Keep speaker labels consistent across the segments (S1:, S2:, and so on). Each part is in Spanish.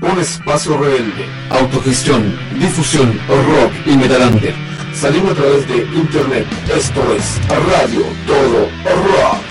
S1: Un espacio rebelde, autogestión, difusión, rock y metalander. Salimos a través de internet. Esto es Radio Todo Rock.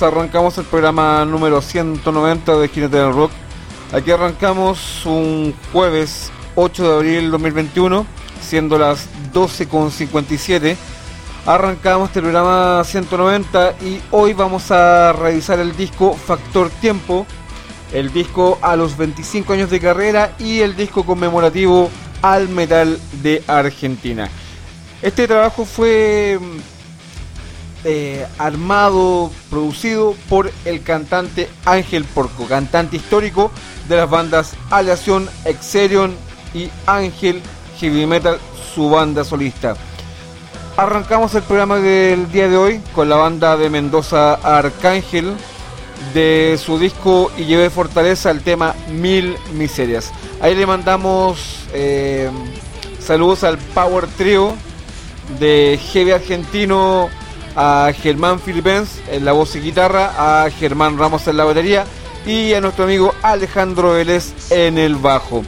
S2: Arrancamos el programa número 190 de Jinete del Rock. Aquí arrancamos un jueves 8 de abril 2021, siendo las 12.57. Arrancamos este programa 190 y hoy vamos a revisar el disco Factor Tiempo, el disco a los 25 años de carrera y el disco conmemorativo al metal de Argentina. Este trabajo fue eh, armado, producido por el cantante Ángel Porco, cantante histórico de las bandas Aleación, Exerion y Ángel Heavy Metal, su banda solista. Arrancamos el programa del día de hoy con la banda de Mendoza Arcángel de su disco Y lleve fortaleza el tema Mil Miserias. Ahí le mandamos eh, saludos al Power Trio de Heavy Argentino a Germán Filipens en la voz y guitarra, a Germán Ramos en la batería y a nuestro amigo Alejandro Vélez en el bajo.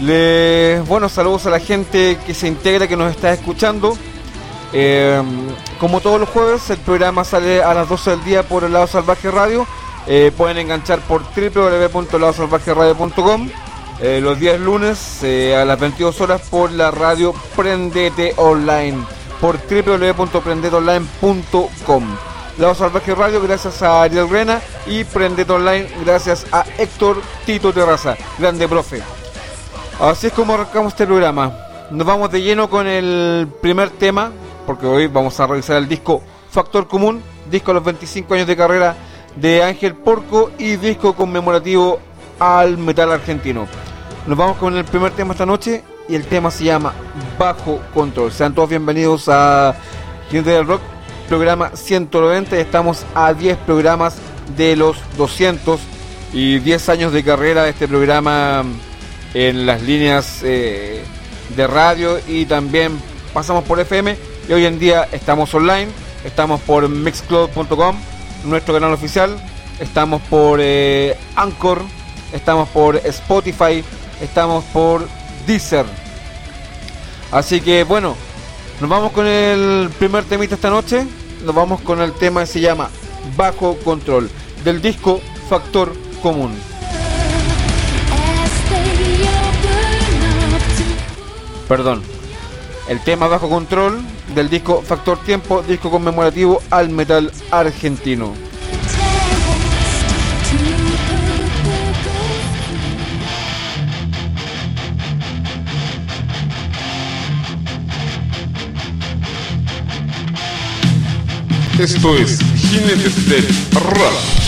S2: Les, bueno, saludos a la gente que se integra, que nos está escuchando. Eh, como todos los jueves, el programa sale a las 12 del día por el lado salvaje radio. Eh, pueden enganchar por www.ladosalvajeradio.com eh, los días lunes a las 22 horas por la radio Prendete Online por www.prendedonline.com. La Salvaje Radio gracias a Ariel Rena y Prendete Online gracias a Héctor Tito Terraza, grande profe. Así es como arrancamos este programa. Nos vamos de lleno con el primer tema, porque hoy vamos a revisar el disco Factor Común, disco a los 25 años de carrera de Ángel Porco y disco conmemorativo al metal argentino. Nos vamos con el primer tema esta noche y el tema se llama Bajo Control. Sean todos bienvenidos a Gente del Rock, programa 190. Estamos a 10 programas de los 200 y 10 años de carrera de este programa en las líneas eh, de radio y también pasamos por FM y hoy en día estamos online, estamos por mixcloud.com, nuestro canal oficial, estamos por eh, Anchor, estamos por Spotify, estamos por Deezer. Así que bueno, nos vamos con el primer temita esta noche. Nos vamos con el tema que se llama Bajo Control, del disco Factor Común. Perdón. El tema Bajo Control del disco Factor Tiempo, disco conmemorativo al metal argentino.
S1: Esto es Jinetes del Rap.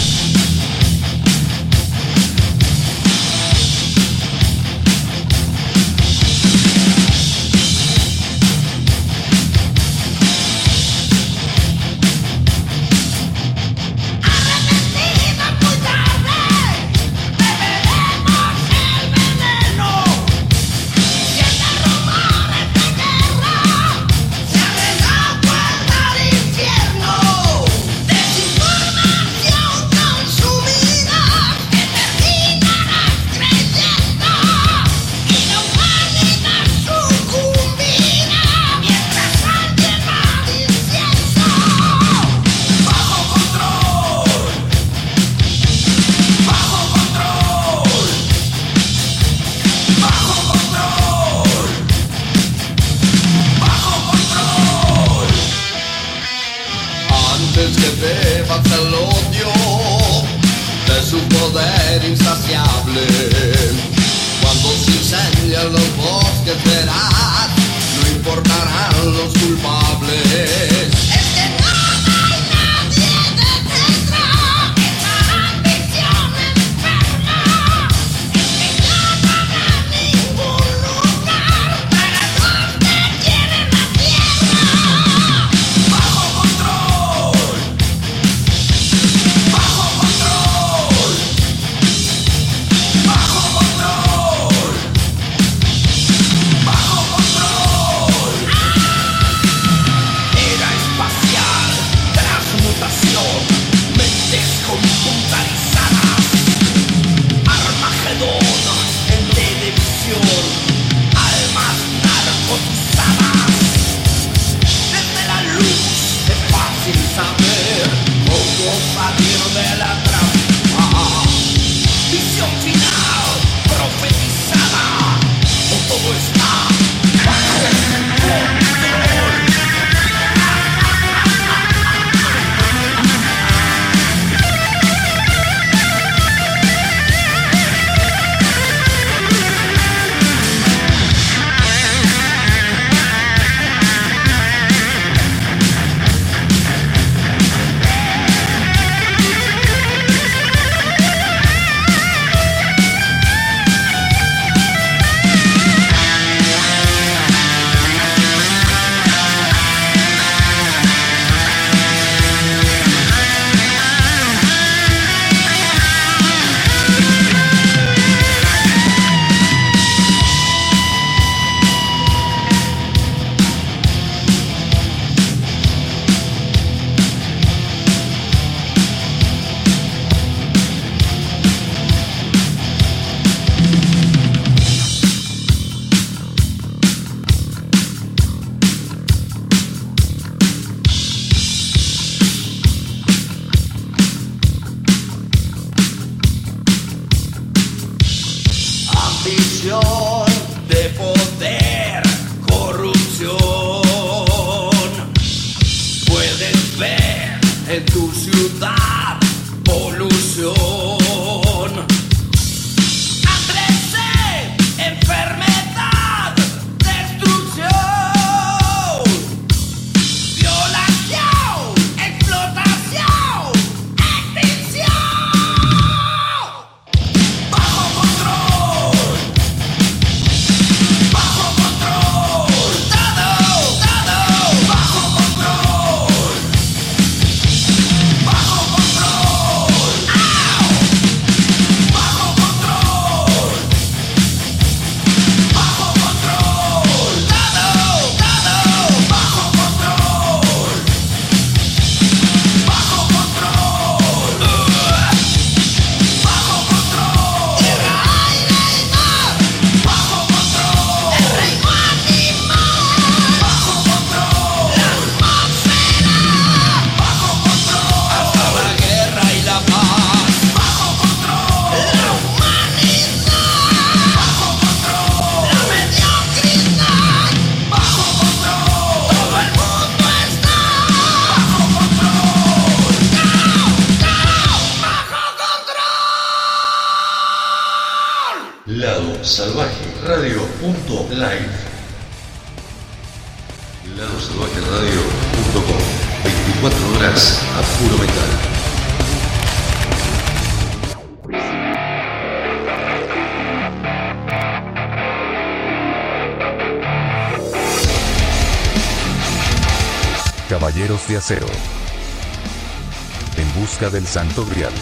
S3: Santo grial.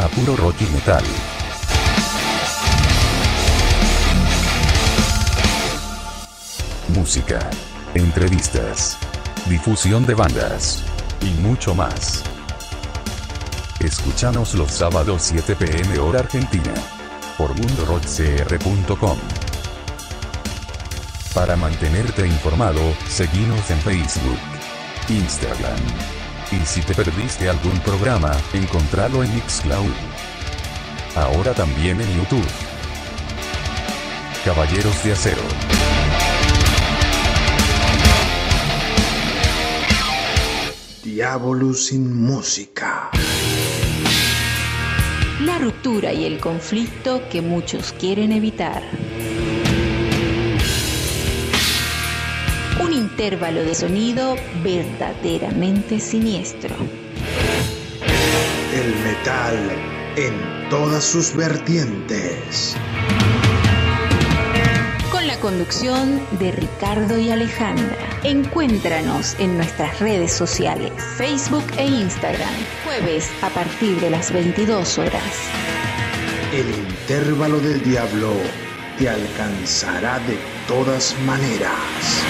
S3: A puro rock y metal. Música. Entrevistas. Difusión de bandas. Y mucho más. Escúchanos los sábados 7 pm hora argentina. Por mundorockcr.com. Para mantenerte informado, seguimos en Facebook. Instagram. Y si te perdiste algún programa, encontralo en Mixcloud. Ahora también en YouTube. Caballeros de Acero.
S4: Diablo sin música. la ruptura y el conflicto que muchos quieren evitar. Intervalo de sonido verdaderamente siniestro.
S5: El metal en todas sus vertientes.
S4: Con la conducción de Ricardo y Alejandra. Encuéntranos en nuestras redes sociales, Facebook e Instagram, jueves a partir de las 22 horas.
S5: El intervalo del diablo te alcanzará de todas maneras.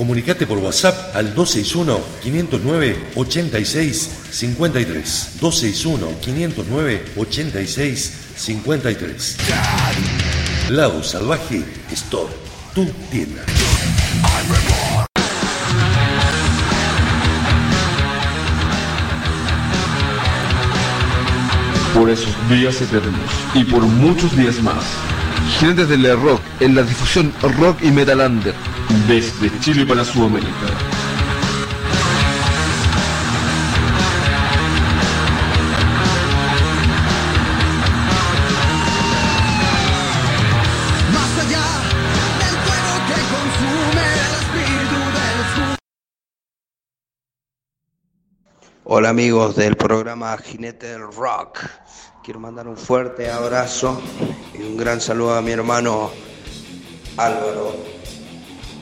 S6: Comunicate por WhatsApp al 261-509-8653. 261-509-8653. Lado Salvaje Store, tu tienda.
S1: Por esos días eternos y por muchos días más. Jinetes del rock en la difusión rock y metalander desde Chile para Sudamérica.
S7: Hola amigos del programa Jinete del Rock. Quiero mandar un fuerte abrazo y un gran saludo a mi hermano Álvaro.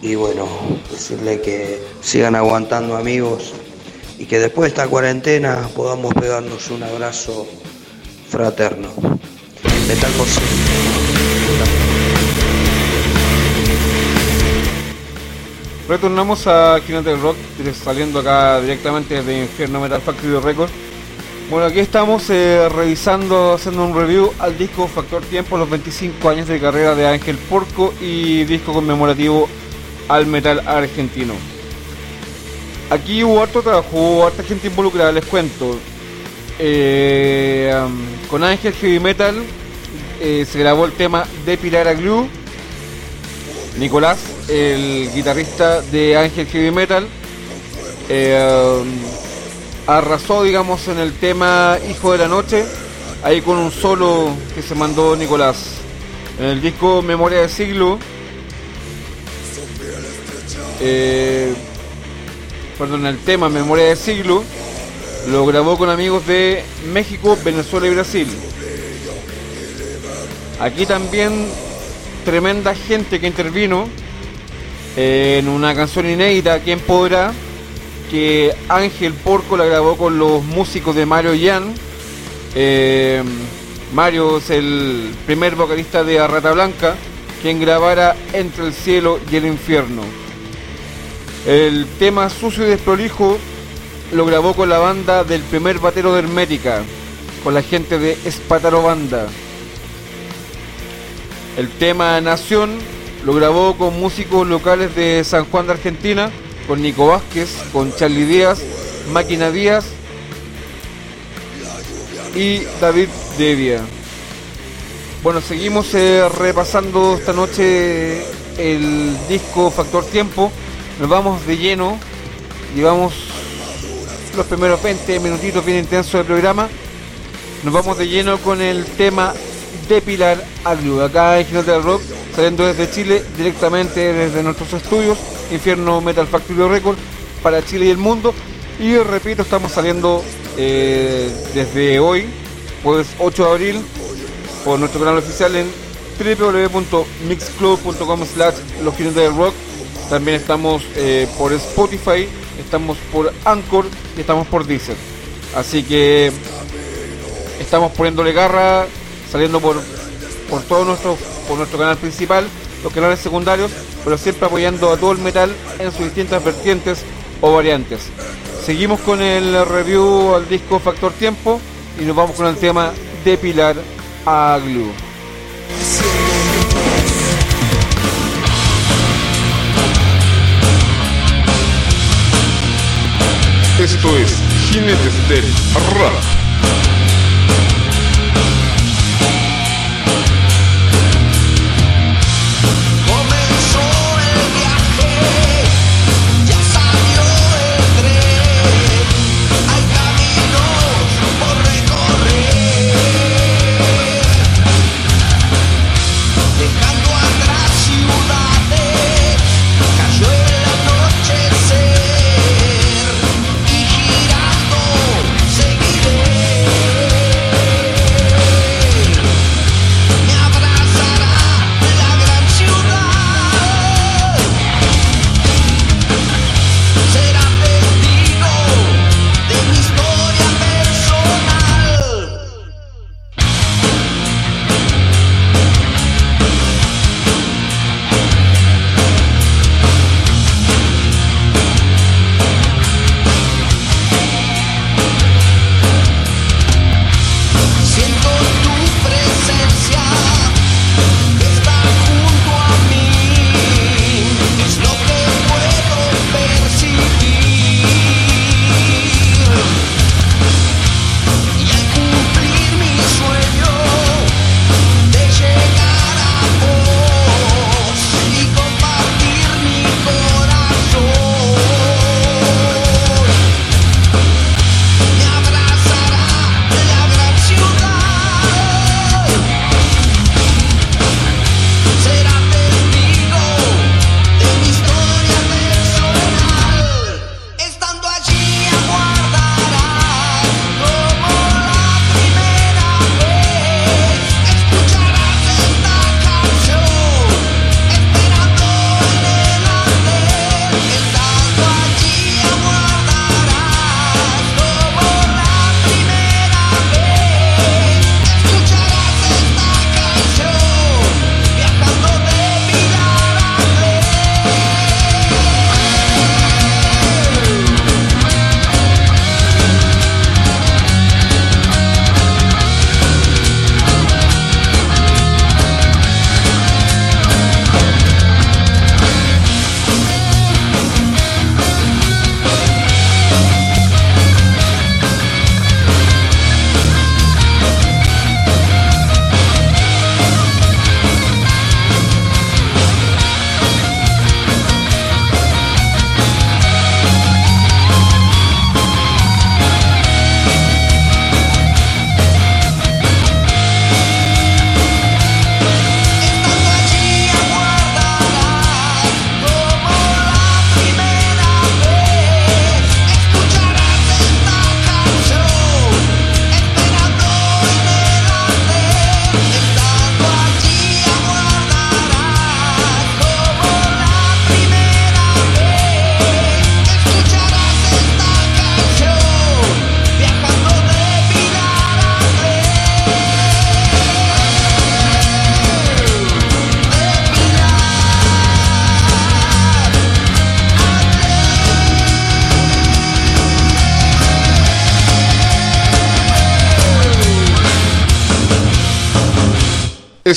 S7: Y bueno, decirle que sigan aguantando amigos y que después de esta cuarentena podamos pegarnos un abrazo fraterno. Metal por
S2: Retornamos a Jinete del Rock, saliendo acá directamente desde Infierno Metal Factory Records. Bueno, aquí estamos eh, revisando, haciendo un review al disco Factor Tiempo, los 25 años de carrera de Ángel Porco y disco conmemorativo al metal argentino. Aquí hubo harto trabajo, hubo harta gente involucrada, les cuento. Eh, um, con Ángel Heavy Metal eh, se grabó el tema de Pilar Glue. Nicolás, el guitarrista de Ángel Heavy Metal, eh, arrasó, digamos, en el tema Hijo de la Noche, ahí con un solo que se mandó Nicolás. En el disco Memoria del Siglo, eh, perdón, el tema Memoria del Siglo, lo grabó con amigos de México, Venezuela y Brasil. Aquí también tremenda gente que intervino en una canción inédita, ¿Quién podrá? Que Ángel Porco la grabó con los músicos de Mario Yan. Eh, Mario es el primer vocalista de Arrata Blanca, quien grabara Entre el cielo y el infierno. El tema Sucio y Desprolijo lo grabó con la banda del primer batero de Hermética, con la gente de Espataro Banda. El tema Nación lo grabó con músicos locales de San Juan de Argentina, con Nico Vázquez, con Charlie Díaz, Máquina Díaz y David Devia. Bueno, seguimos eh, repasando esta noche el disco Factor Tiempo. Nos vamos de lleno. Llevamos los primeros 20 minutitos bien intensos del programa. Nos vamos de lleno con el tema de Pilar acá en Jinete del Rock, saliendo desde Chile, directamente desde nuestros estudios, Infierno Metal Factory Record, para Chile y el mundo. Y repito, estamos saliendo eh, desde hoy, jueves 8 de abril, por nuestro canal oficial en www.mixclub.com slash los del rock. También estamos eh, por Spotify, estamos por Anchor y estamos por Deezer. Así que estamos poniéndole garra, saliendo por, por todo nuestro, por nuestro canal principal, los canales secundarios, pero siempre apoyando a todo el metal en sus distintas vertientes o variantes. Seguimos con el review al disco Factor Tiempo y nos vamos con el tema Depilar a Glue.
S1: Esto es Jinetes del Rock.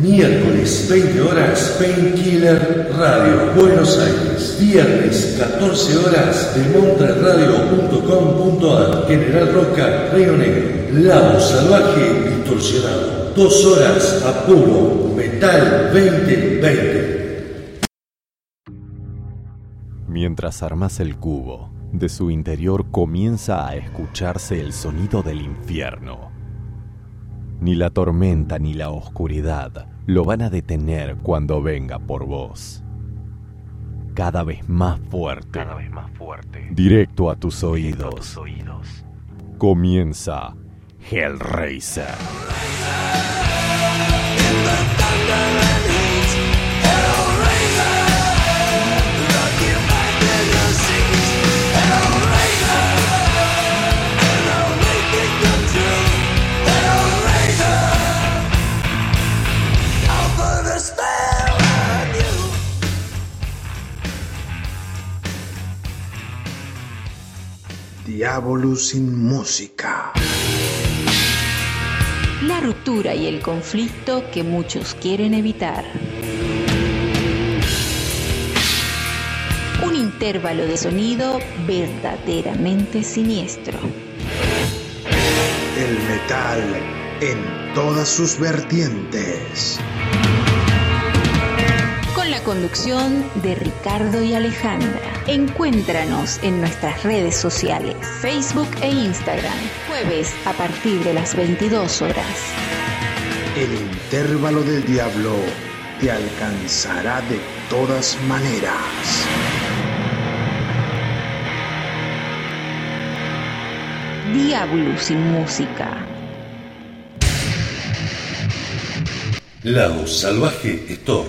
S6: Miércoles 20 horas, Painkiller Radio, Buenos Aires. Viernes 14 horas, demontraradio.com.ar, General Roca, Río Negro. Lado salvaje distorsionado. Dos horas a puro metal 2020.
S8: Mientras armas el cubo, de su interior comienza a escucharse el sonido del infierno. Ni la tormenta ni la oscuridad lo van a detener cuando venga por vos. Cada vez más fuerte.
S9: Cada vez más fuerte.
S8: Directo a tus oídos.
S9: A tus oídos.
S8: Comienza Hellraiser.
S5: Diabolus sin música.
S4: La ruptura y el conflicto que muchos quieren evitar. Un intervalo de sonido verdaderamente siniestro.
S5: El metal en todas sus vertientes.
S4: Conducción de Ricardo y Alejandra. Encuéntranos en nuestras redes sociales, Facebook e Instagram, jueves a partir de las 22 horas.
S5: El intervalo del diablo te alcanzará de todas maneras.
S4: Diablo sin música.
S6: Lado Salvaje Store.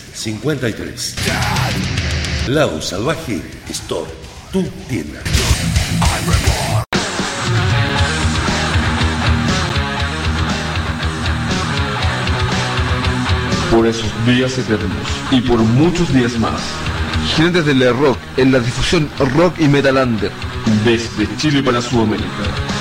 S6: Lado Salvaje Store, tu tienda.
S1: Por esos días eternos y por muchos días más. Jinetes del Rock en la difusión rock y metalander desde Chile para Sudamérica.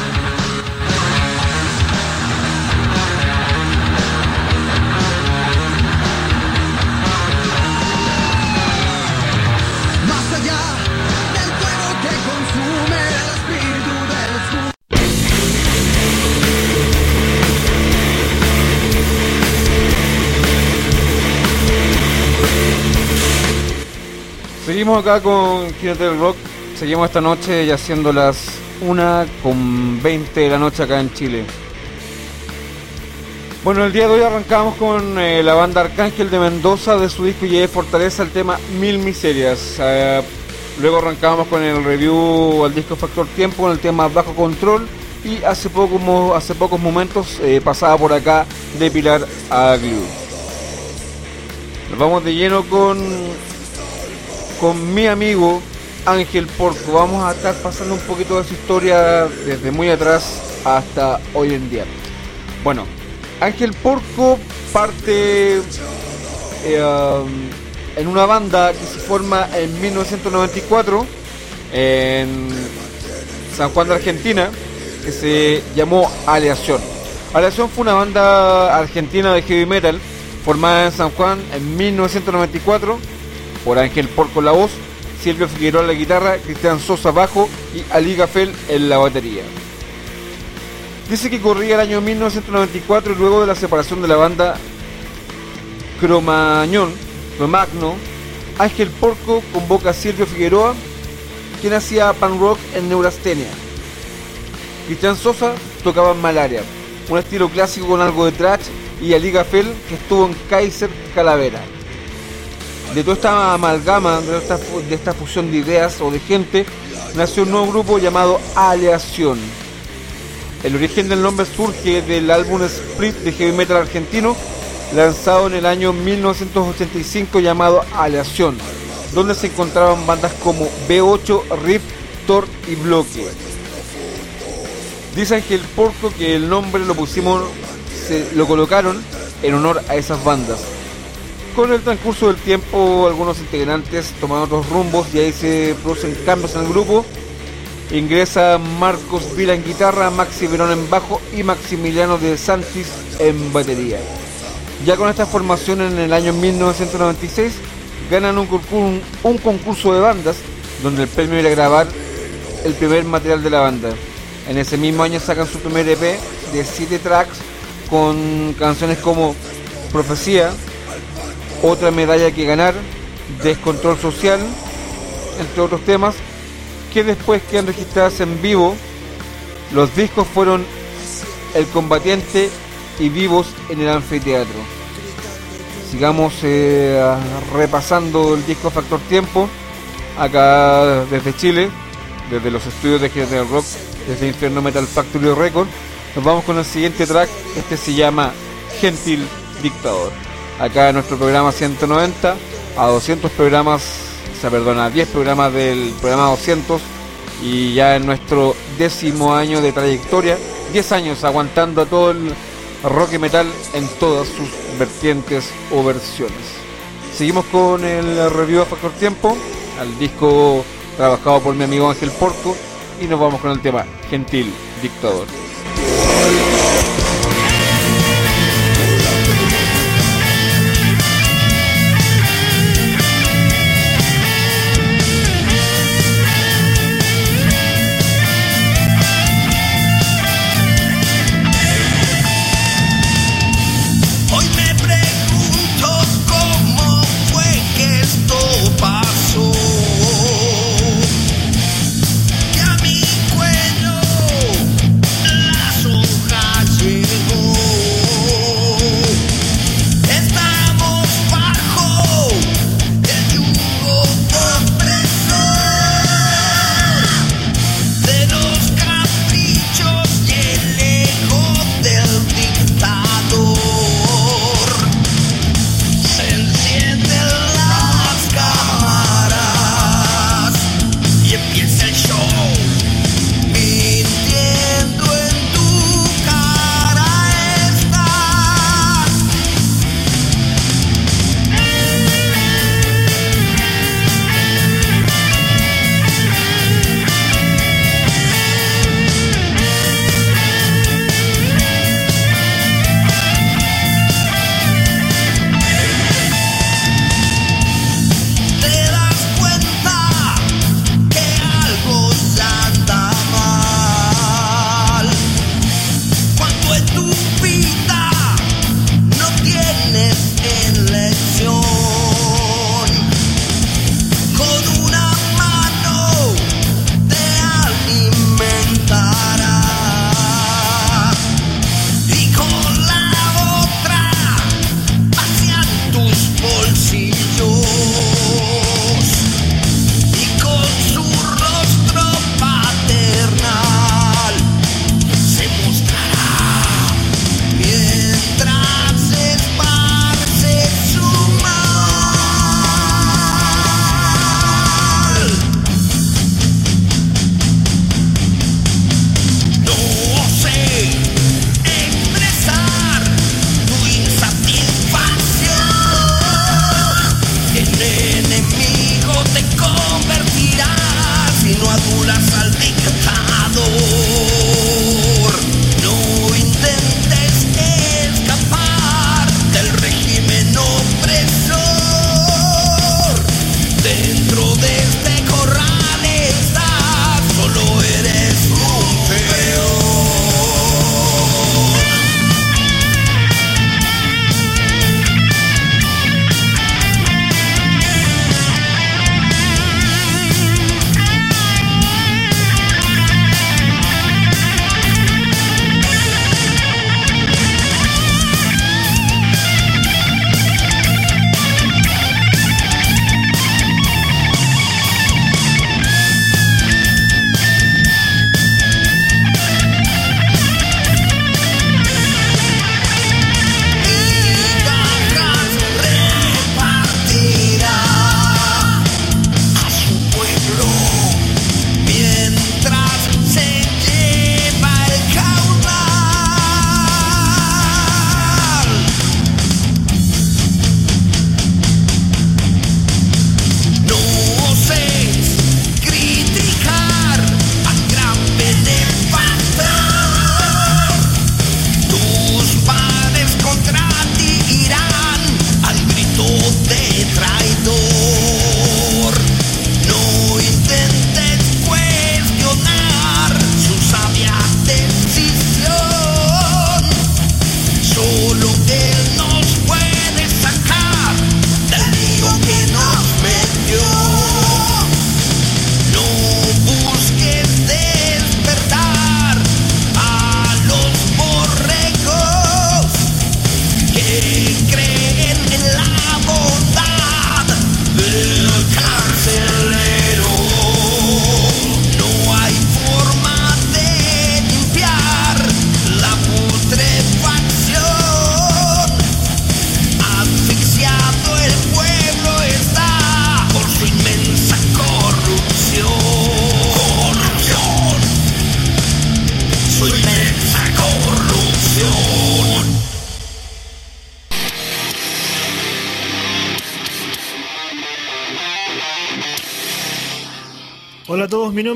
S2: Acá con Jinete del Rock. Seguimos esta noche ya siendo las 1 con 20 de la noche acá en Chile. Bueno, el día de hoy arrancamos con eh, la banda Arcángel de Mendoza de su disco Lleve Fortaleza, el tema Mil Miserias. Eh, luego arrancamos con el review al disco Factor Tiempo con el tema Bajo Control. Y hace, poco, hace pocos momentos eh, pasaba por acá de Pilar a Glue. Nos vamos de lleno con con mi amigo Ángel Porco. Vamos a estar pasando un poquito de su historia desde muy atrás hasta hoy en día. Bueno, Ángel Porco parte eh, en una banda que se forma en 1994 en San Juan de Argentina que se llamó Aleación. Aleación fue una banda argentina de heavy metal Formada en San Juan en 1994 por Ángel Porco la voz, Silvio Figueroa la guitarra, Cristian Sosa bajo y Ali Gafel en la batería. Dice que corría el año 1994 y luego de la separación de la banda Cromañón, Cromagno, Ángel Porco convoca a Silvio Figueroa, quien hacía pan rock en Neurastenia. Cristian Sosa tocaba en Malaria, un estilo clásico con algo de trash, y Ali Gafel, que estuvo en Kaiser Calavera. De toda esta amalgama, de esta, fusión de ideas o de gente, nació un nuevo grupo llamado Aleación. El origen del nombre surge del álbum Split de heavy metal argentino, lanzado en el año 1985 llamado Aleación, donde se encontraban bandas como B8, Riff, Thor y Bloque. Dice Ángel Porco que el nombre lo pusimos, lo colocaron en honor a esas bandas. Con el transcurso del tiempo, algunos integrantes toman otros rumbos y ahí se producen cambios en el grupo. Ingresa Marcos Vila en guitarra, Maxi Verón en bajo y Maximiliano de Santis en batería. Ya con esta formación en el año 1996 ganan un un concurso de bandas donde el premio era grabar el primer material de la banda. En ese mismo año sacan su primer EP de 7 tracks con canciones como Profecía, Otra medalla que ganar, Descontrol social, entre otros temas, que después quedan registradas en vivo. Los discos fueron El Combatiente y Vivos en el Anfiteatro. Sigamos eh, repasando el disco Factor Tiempo, acá desde Chile, desde los estudios de General Rock, desde Infierno Metal Factory Record. Nos vamos con el siguiente track, este se llama Gentil Dictador. Acá en nuestro programa 190, a 200 programas, o sea, perdona, a 10 programas del programa 200 y ya en nuestro décimo año de trayectoria, 10 años aguantando a todo el rock y metal en todas sus vertientes o versiones. Seguimos con el review a Factor Tiempo, al disco trabajado por mi amigo Ángel Porco y nos vamos con el tema Gentil Dictador.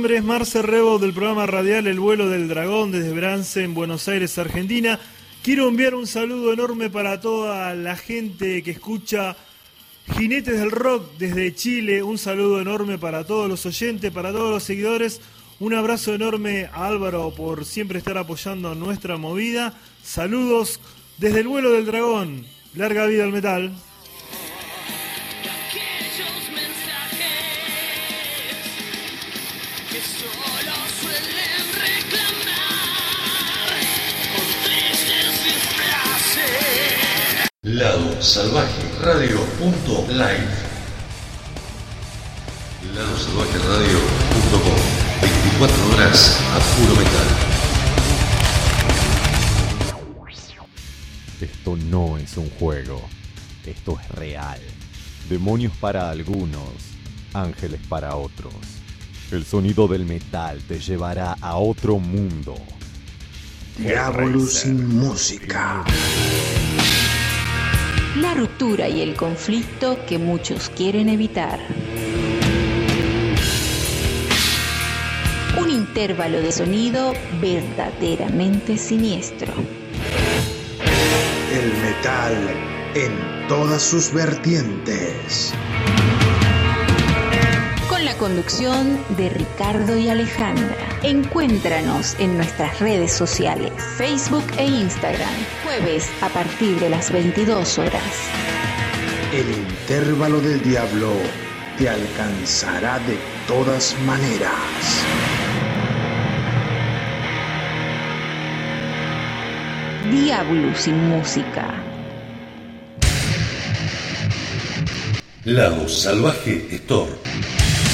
S10: Nombre es Marce Rebo del programa radial El vuelo del dragón desde Brance en Buenos Aires, Argentina. Quiero enviar un saludo enorme para toda la gente que escucha Jinetes del Rock desde Chile. Un saludo enorme para todos los oyentes, para todos los seguidores. Un abrazo enorme a Álvaro por siempre estar apoyando nuestra movida. Saludos desde el vuelo del dragón. Larga vida al metal.
S6: Lado Salvaje Radio punto live. Lado Salvaje Radio punto com. 24 horas a puro metal.
S8: Esto no es un juego. Esto es real. Demonios para algunos, ángeles para otros. El sonido del metal te llevará a otro mundo.
S5: Diablo sin música.
S4: La ruptura y el conflicto que muchos quieren evitar. Un intervalo de sonido verdaderamente siniestro.
S5: El metal en todas sus vertientes.
S4: Con la conducción de Ricardo y Alejandra. Encuéntranos en nuestras redes sociales, Facebook e Instagram, jueves a partir de las 22 horas.
S5: El intervalo del diablo te alcanzará de todas maneras.
S4: Diablo sin música.
S6: Lado Salvaje Store.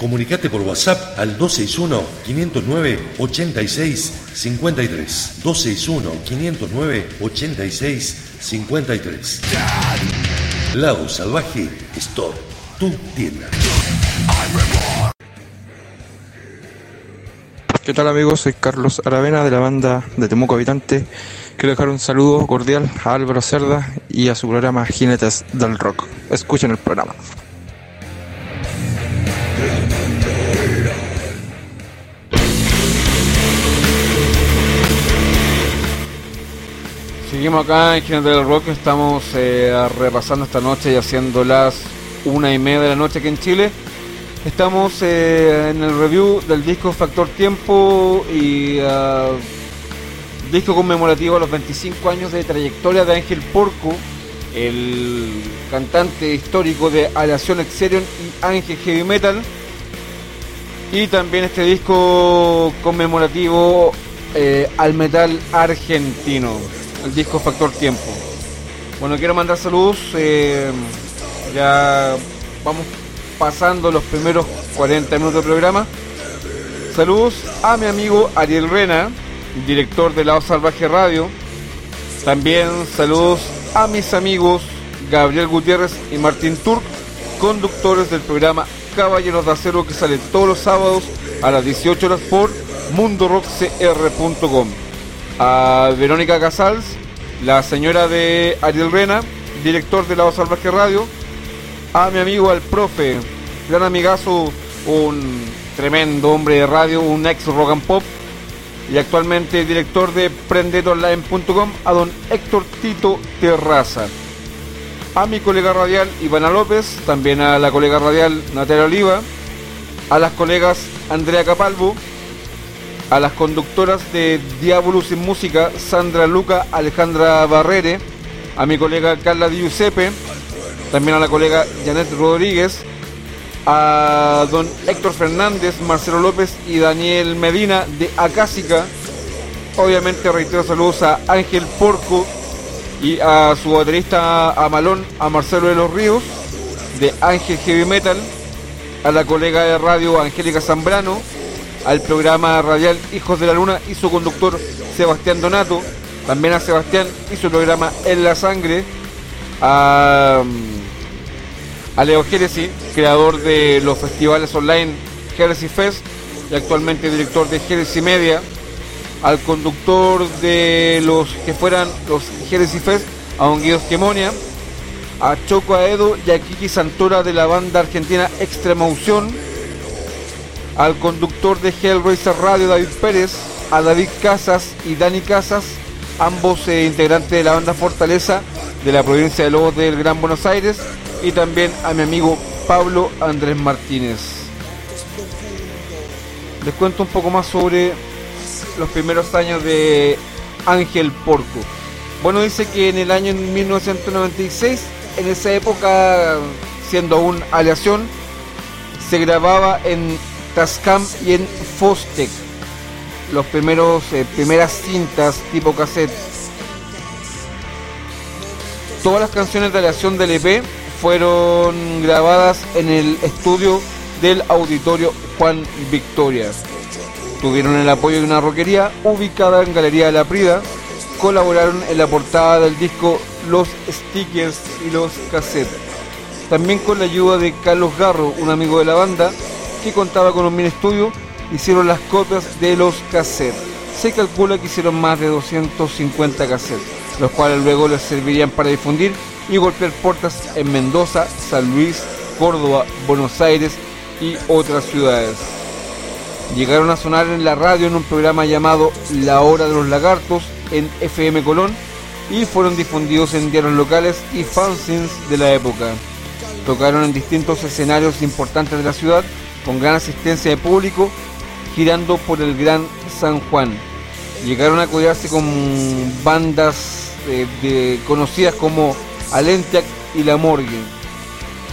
S6: Comunicate por WhatsApp al 261-509-8653. 261-509-8653. Lado Salvaje Store, tu tienda.
S11: ¿Qué tal amigos? Soy Carlos Aravena de la banda de Temuco Habitante. Quiero dejar un saludo cordial a Álvaro Cerda y a su programa Jinetes del Rock. Escuchen el programa.
S2: Seguimos acá en Jinetes del Rock, estamos eh, repasando esta noche y haciendo las una y media de la noche aquí en Chile. Estamos eh, en el review del disco Factor Tiempo y ah, disco conmemorativo a los 25 años de trayectoria de Ángel Porco, el cantante histórico de Aleación Exerion y Ángel Heavy Metal. Y también este disco conmemorativo eh, al metal argentino, el disco Factor Tiempo. Bueno, quiero mandar saludos. eh, ya vamos pasando los primeros 40 minutos del programa. Saludos a mi amigo Ariel Rena, director de Lado Salvaje Radio. También saludos a mis amigos Gabriel Gutiérrez y Martín Turk, conductores del programa Caballeros de Acero que sale todos los sábados a las 18 horas por mundorockcr.com. A Verónica Casals, la señora de Ariel Rena, director de Lado Salvaje Radio. A mi amigo al profe, gran amigazo, un tremendo hombre de radio, un ex rock and pop y actualmente director de prendedonline.com, a don Héctor Tito Terraza. A mi colega radial Ivana López, también a la colega radial Natalia Oliva, a las colegas Andrea Capalvo, a las conductoras de Diablo sin Música, Sandra Luca, Alejandra Barrere, a mi colega Carla Di Giuseppe, también a la colega Janet Rodríguez, a don Héctor Fernández, Marcelo López y Daniel Medina de Acásica. Obviamente reitero saludos a Ángel Porco y a su baterista Amalón, a Marcelo de los Ríos, de Ángel Heavy Metal, a la colega de radio Angélica Zambrano, al programa radial Hijos de la Luna y su conductor Sebastián Donato, también a Sebastián y su programa En la Sangre, a, a Leo Jerezi, creador de los festivales online Jerezi Fest y actualmente director de Jerezi Media, al conductor de los que fueran los Jerezi Fest, a Don Guido Esquemonia, a Choco Aedo y a Kiki Santora de la banda argentina Extremaución, al conductor de Hellraiser Radio David Pérez, a David Casas y Dani Casas, ambos eh, integrantes de la banda Fortaleza de la provincia de Lobos del Gran Buenos Aires, y también a mi amigo Pablo Andrés Martínez. Les cuento un poco más sobre los primeros años de Ángel Porco. Bueno, dice que en el año 1996, en esa época, siendo aún aleación, se grababa en Tascam y en Fostec. Los primeros, eh, primeras cintas tipo cassette. Todas las canciones de aleación del EP fueron grabadas en el estudio del auditorio Juan Victoria. Tuvieron el apoyo de una roquería ubicada en Galería de la Prida. Colaboraron en la portada del disco los stickers y los cassettes. También con la ayuda de Carlos Garro, un amigo de la banda, que contaba con un mini estudio, hicieron las copias de los cassettes. Se calcula que hicieron más de 250 cassettes, los cuales luego les servirían para difundir y golpear puertas en Mendoza, San Luis, Córdoba, Buenos Aires y otras ciudades. Llegaron a sonar en la radio en un programa llamado La Hora de los Lagartos en FM Colón y fueron difundidos en diarios locales y fanzines de la época. Tocaron en distintos escenarios importantes de la ciudad con gran asistencia de público girando por el Gran San Juan. Llegaron a codearse con bandas eh, conocidas como Alentiac y La Morgue.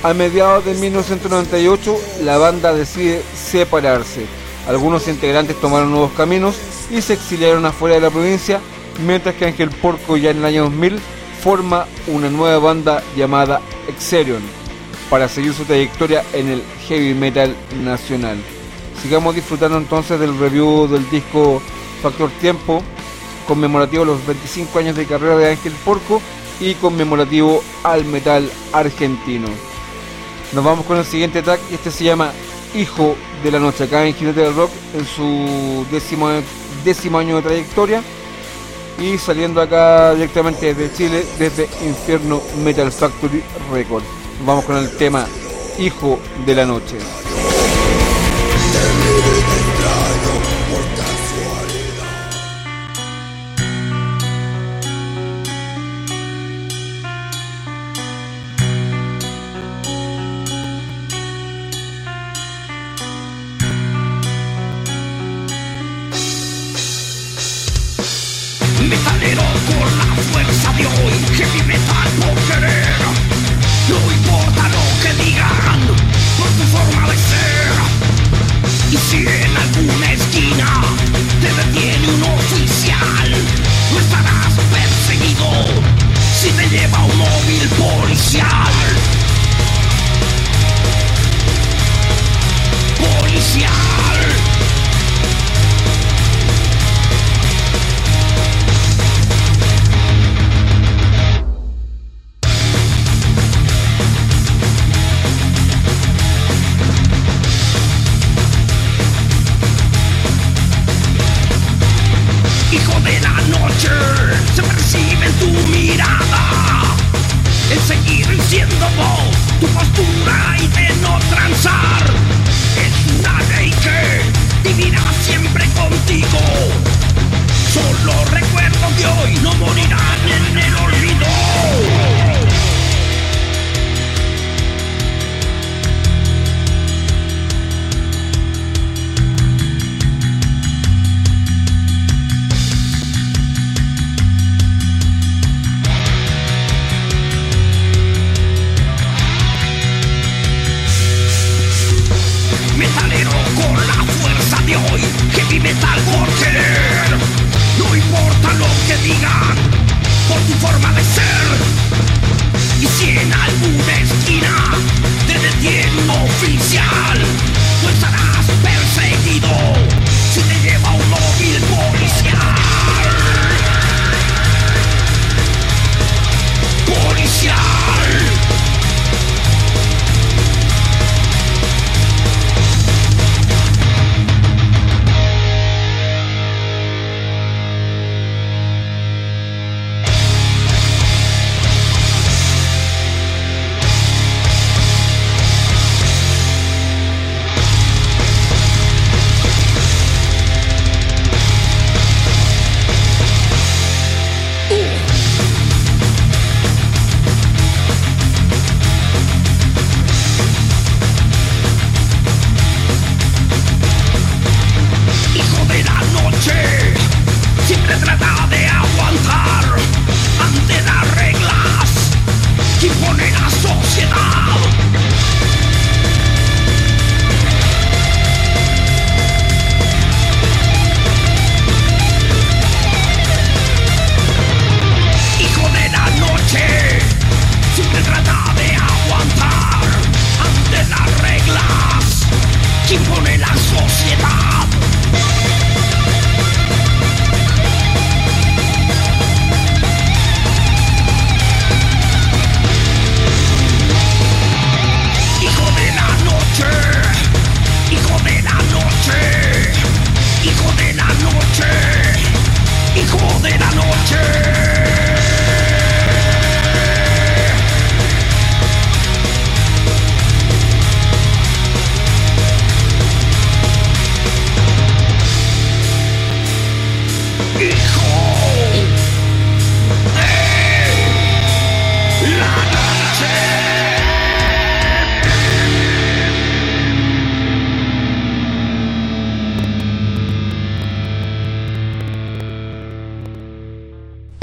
S2: A mediados de 1998 la banda decide separarse. Algunos integrantes tomaron nuevos caminos y se exiliaron afuera de la provincia, mientras que Ángel Porco ya en el año 2000 forma una nueva banda llamada Exerion para seguir su trayectoria en el heavy metal nacional. Sigamos disfrutando entonces del review del disco Factor Tiempo, conmemorativo a los 25 años de carrera de Ángel Porco y conmemorativo al metal argentino. Nos vamos con el siguiente track y este se llama Hijo de la Noche, acá en Jinete del Rock en su décimo, décimo año de trayectoria y saliendo acá directamente desde Chile, desde Infierno Metal Factory Record. Vamos con el tema Hijo de la Noche.
S1: Y si en alguna esquina te detiene un oficial, no estarás perseguido si te lleva un móvil policial. Policial.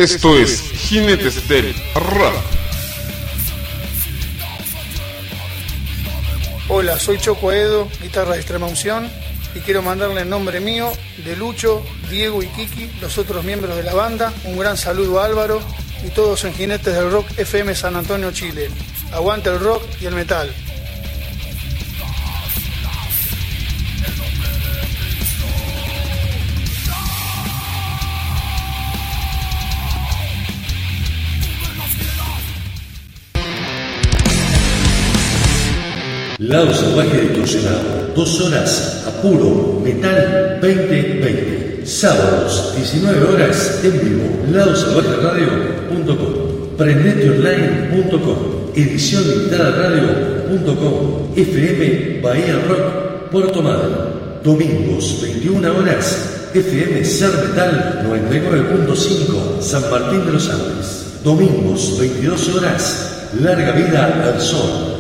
S1: Esto es Jinetes del Rock.
S12: Hola, soy Choco Edo, guitarra de extrema unción, y quiero mandarle en nombre mío, de Lucho, Diego y Kiki, los otros miembros de la banda, un gran saludo a Álvaro y todos en Jinetes del Rock FM San Antonio, Chile. Aguante el rock y el metal.
S6: Lado Salvaje Distorsionado, dos horas a puro metal 2020. Sábados, 19 horas en vivo. LadoSalvajeRadio.com, PrendeteOnline.com, Edición Limitada Radio.com, FM Bahía Rock, Puerto Madre. Domingos, 21 horas, FM Ser Metal 99.5, San Martín de los Andes. Domingos, 22 horas, Larga Vida al Sol.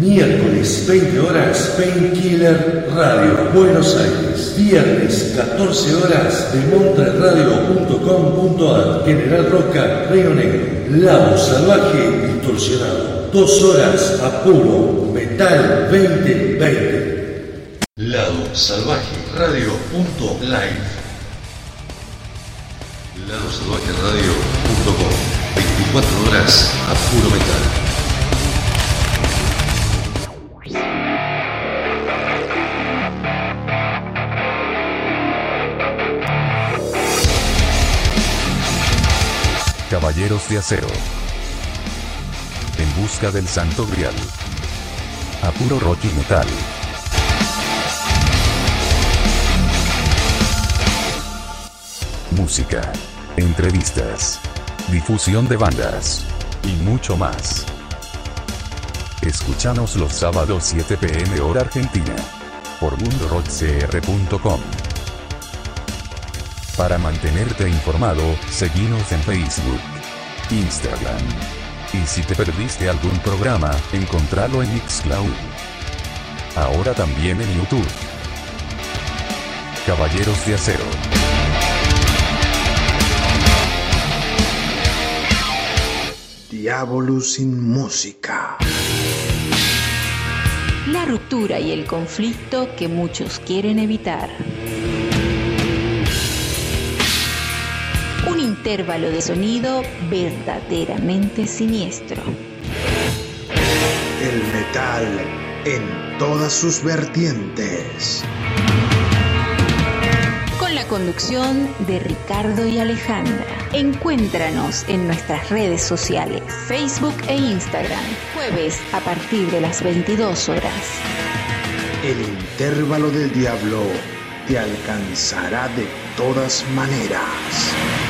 S6: Miércoles 20 horas Painkiller Radio Buenos Aires. Viernes 14 horas de montreradio.com.ar General Roca Río Negro. Lado salvaje distorsionado. Dos horas a metal 2020. Lado salvaje radio.live. Lado salvaje radio.com 24 horas a puro metal.
S3: Caballeros de Acero. En busca del Santo Grial. A puro rock y metal. Música. Entrevistas. Difusión de bandas. Y mucho más. Escúchanos los sábados 7 pm hora argentina. Por mundorockcr.com. Para mantenerte informado, seguinos en Facebook, Instagram. Y si te perdiste algún programa, encontralo en Mixcloud. Ahora también en YouTube. Caballeros de Acero.
S5: Diablo sin música.
S4: La ruptura y el conflicto que muchos quieren evitar. Intervalo de sonido verdaderamente siniestro.
S5: El metal en todas sus vertientes.
S4: Con la conducción de Ricardo y Alejandra. Encuéntranos en nuestras redes sociales, Facebook e Instagram, jueves a partir de las 22 horas.
S5: El intervalo del diablo te alcanzará de todas maneras.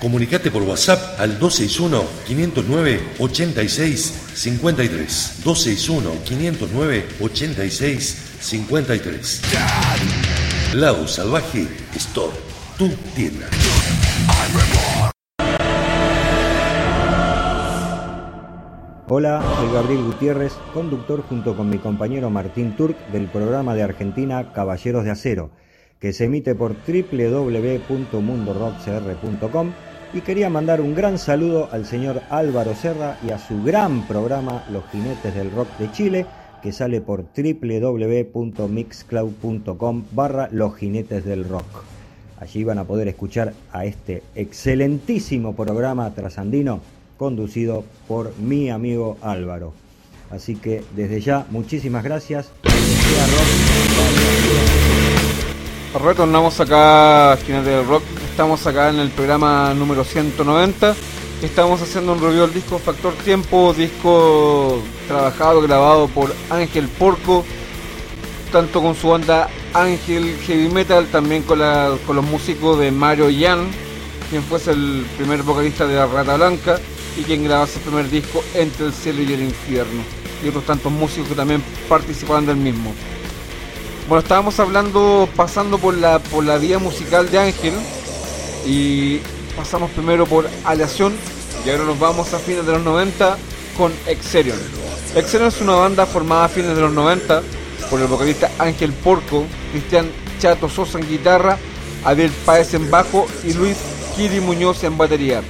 S6: Comunicate por WhatsApp al 261-509-8653. 261-509-8653. Lado Salvaje Store, tu tienda.
S13: Hola, soy Gabriel Gutiérrez, conductor junto con mi compañero Martín Turk del programa de Argentina Caballeros de Acero. Que se emite por www.mundorockcr.com y quería mandar un gran saludo al señor Álvaro Serra y a su gran programa Los Jinetes del Rock de Chile, que sale por www.mixcloud.com barra Los Jinetes del Rock. Allí van a poder escuchar a este excelentísimo programa trasandino conducido por mi amigo Álvaro. Así que desde ya, muchísimas gracias.
S2: Retornamos acá a Jinetes del Rock. Estamos acá en el programa número 190. Estamos haciendo un review del disco Factor Tiempo, disco trabajado, grabado por Ángel Porco, tanto con su banda Ángel Heavy Metal, también con, la- con los músicos de Mario Yan, quien fuese el primer vocalista de la Rata Blanca y quien grabase el primer disco Entre el Cielo y el Infierno, y otros tantos músicos que también participaron del mismo. Bueno, estábamos hablando, pasando por la, por la vía musical de Ángel y pasamos primero por Aleación y ahora nos vamos a fines de los 90 con Exerion. Exerion es una banda formada a fines de los 90 por el vocalista Ángel Porco, Cristian Chato Sosa en guitarra, Abel Páez en bajo y Luis Kiri Muñoz en batería.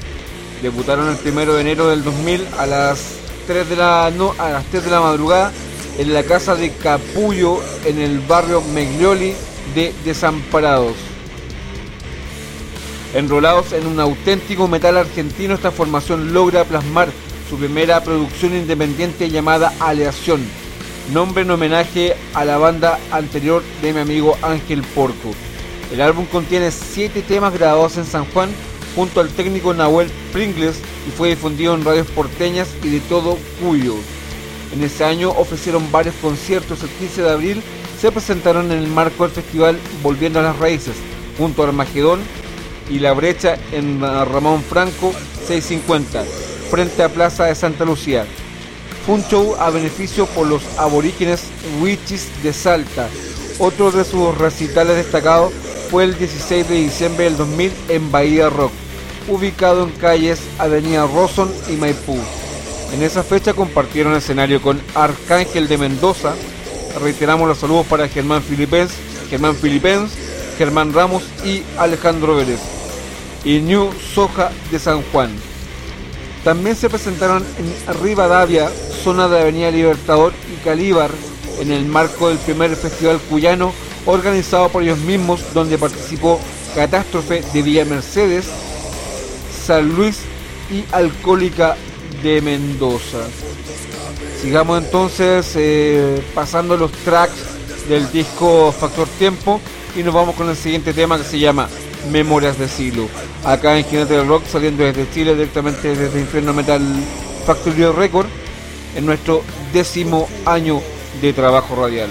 S2: Debutaron el primero de enero del 2000 a las 3 de la, a las 3 de la madrugada en la casa de Capullo en el barrio Meglioli de Desamparados. Enrolados en un auténtico metal argentino, esta formación logra plasmar su primera producción independiente llamada Aleación, nombre en homenaje a la banda anterior de mi amigo Ángel Porco. El álbum contiene 7 temas grabados en San Juan junto al técnico Nahuel Pringles y fue difundido en radios porteñas y de todo Cuyo. En ese año ofrecieron varios conciertos. El 15 de abril se presentaron en el marco del festival Volviendo a las Raíces, junto a Armagedón y La Brecha en Ramón Franco 650, frente a Plaza de Santa Lucía. Fue un show a beneficio por los aborígenes Wichis de Salta. Otro de sus recitales destacados fue el 16 de diciembre del 2000 en Bahía Rock, ubicado en calles Avenida Rosson y Maipú. En esa fecha compartieron escenario con Arcángel de Mendoza. Reiteramos los saludos para Germán Filipens, Germán Filipens, Germán Ramos y Alejandro Vélez. Y New Soja de San Juan. También se presentaron en Rivadavia, zona de Avenida Libertador y Calíbar, en el marco del primer festival cuyano organizado por ellos mismos, donde participó Catástrofe de Villa Mercedes, San Luis y Alcohólica de Mendoza. Sigamos entonces eh, pasando los tracks del disco Factor Tiempo y nos vamos con el siguiente tema que se llama Memorias de Silo. Acá en Jinete del Rock, saliendo desde Chile, directamente desde Infierno Metal Factory Record, en nuestro décimo año de trabajo radial.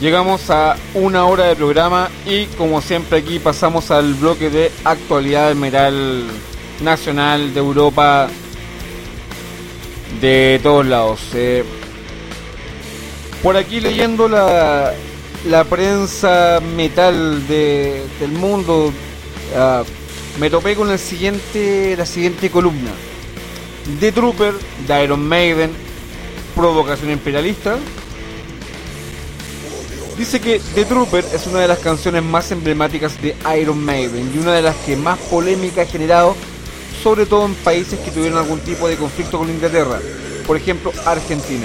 S2: Llegamos a una hora de programa y como siempre aquí pasamos al bloque de actualidad metal nacional de Europa de todos lados. Eh, por aquí leyendo la, la prensa metal de- del mundo ah, me topé con el siguiente, la siguiente columna. The Trooper de Iron Maiden, provocación imperialista. Dice que The Trooper es una de las canciones más emblemáticas de Iron Maiden y una de las que más polémica ha generado, sobre todo en países que tuvieron algún tipo de conflicto con Inglaterra, por ejemplo Argentina.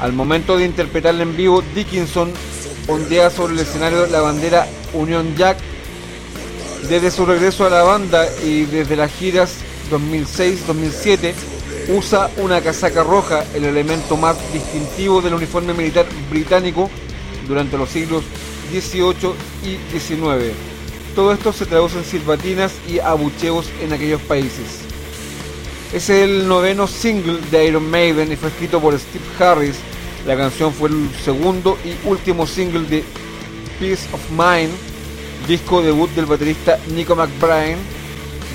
S2: Al momento de interpretarla en vivo, Dickinson ondea sobre el escenario la bandera Union Jack. Desde su regreso a la banda y desde las giras 2006-2007, usa una casaca roja, el elemento más distintivo del uniforme militar británico durante los siglos XVIII y XIX. Todo esto se traduce en silbatinas y abucheos en aquellos países. Es el noveno single de Iron Maiden y fue escrito por Steve Harris. La canción fue el segundo y último single de Peace of Mind, disco debut del baterista Nico McBride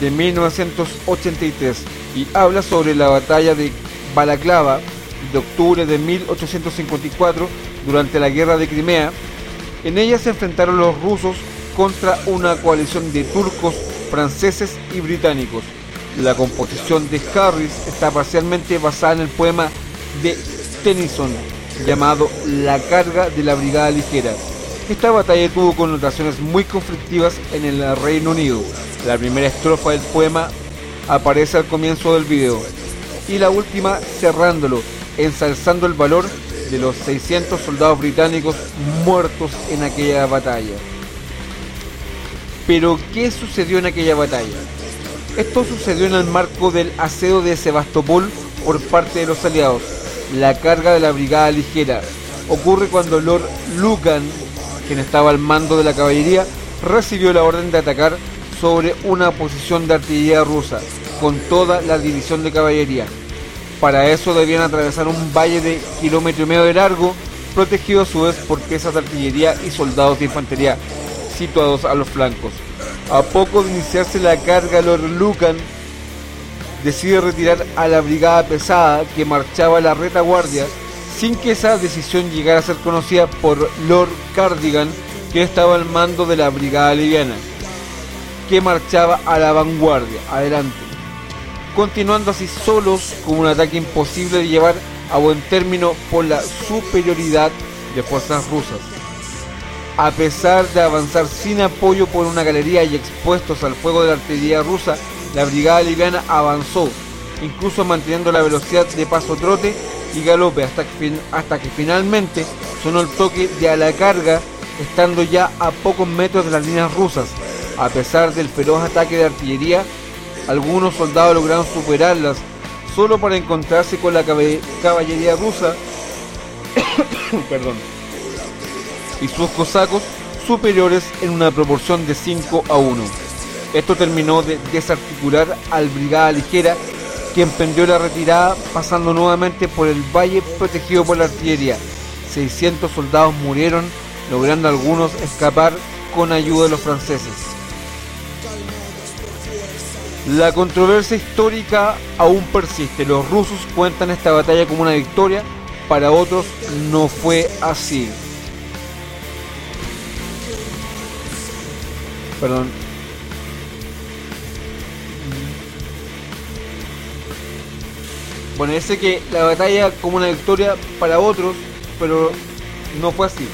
S2: de 1983 y habla sobre la batalla de Balaclava de octubre de 1854 durante la guerra de Crimea. En ella se enfrentaron los rusos contra una coalición de turcos, franceses y británicos. La composición de Harris está parcialmente basada en el poema de Tennyson llamado La carga de la brigada ligera. Esta batalla tuvo connotaciones muy conflictivas en el Reino Unido. La primera estrofa del poema aparece al comienzo del video y la última cerrándolo, ensalzando el valor de los 600 soldados británicos muertos en aquella batalla. Pero, ¿qué sucedió en aquella batalla? Esto sucedió en el marco del asedio de Sebastopol por parte de los aliados. La carga de la brigada ligera ocurre cuando Lord Lucan, quien estaba al mando de la caballería, recibió la orden de atacar sobre una posición de artillería rusa con toda la división de caballería. Para eso debían atravesar un valle de kilómetro y medio de largo, protegido a su vez por piezas de artillería y soldados de infantería situados a los flancos. A poco de iniciarse la carga, Lord Lucan decide retirar a la brigada pesada que marchaba a la retaguardia sin que esa decisión llegara a ser conocida por Lord Cardigan, que estaba al mando de la brigada liviana, que marchaba a la vanguardia, adelante, continuando así solos con un ataque imposible de llevar a buen término por la superioridad de fuerzas rusas. A pesar de avanzar sin apoyo por una galería y expuestos al fuego de la artillería rusa, la brigada liviana avanzó, incluso manteniendo la velocidad de paso trote y galope hasta que, hasta que finalmente sonó el toque de a la carga, estando ya a pocos metros de las líneas rusas. A pesar del feroz ataque de artillería, algunos soldados lograron superarlas solo para encontrarse con la caballería rusa perdón, y sus cosacos superiores en una proporción de 5 a 1. Esto terminó de desarticular al brigada ligera que emprendió la retirada pasando nuevamente por el valle protegido por la artillería. 600 soldados murieron, logrando algunos escapar con ayuda de los franceses. La controversia histórica aún persiste. Los rusos cuentan esta batalla como una victoria, para otros no fue así. Perdón. Bueno, dice que la batalla como una victoria para otros, pero no fue así,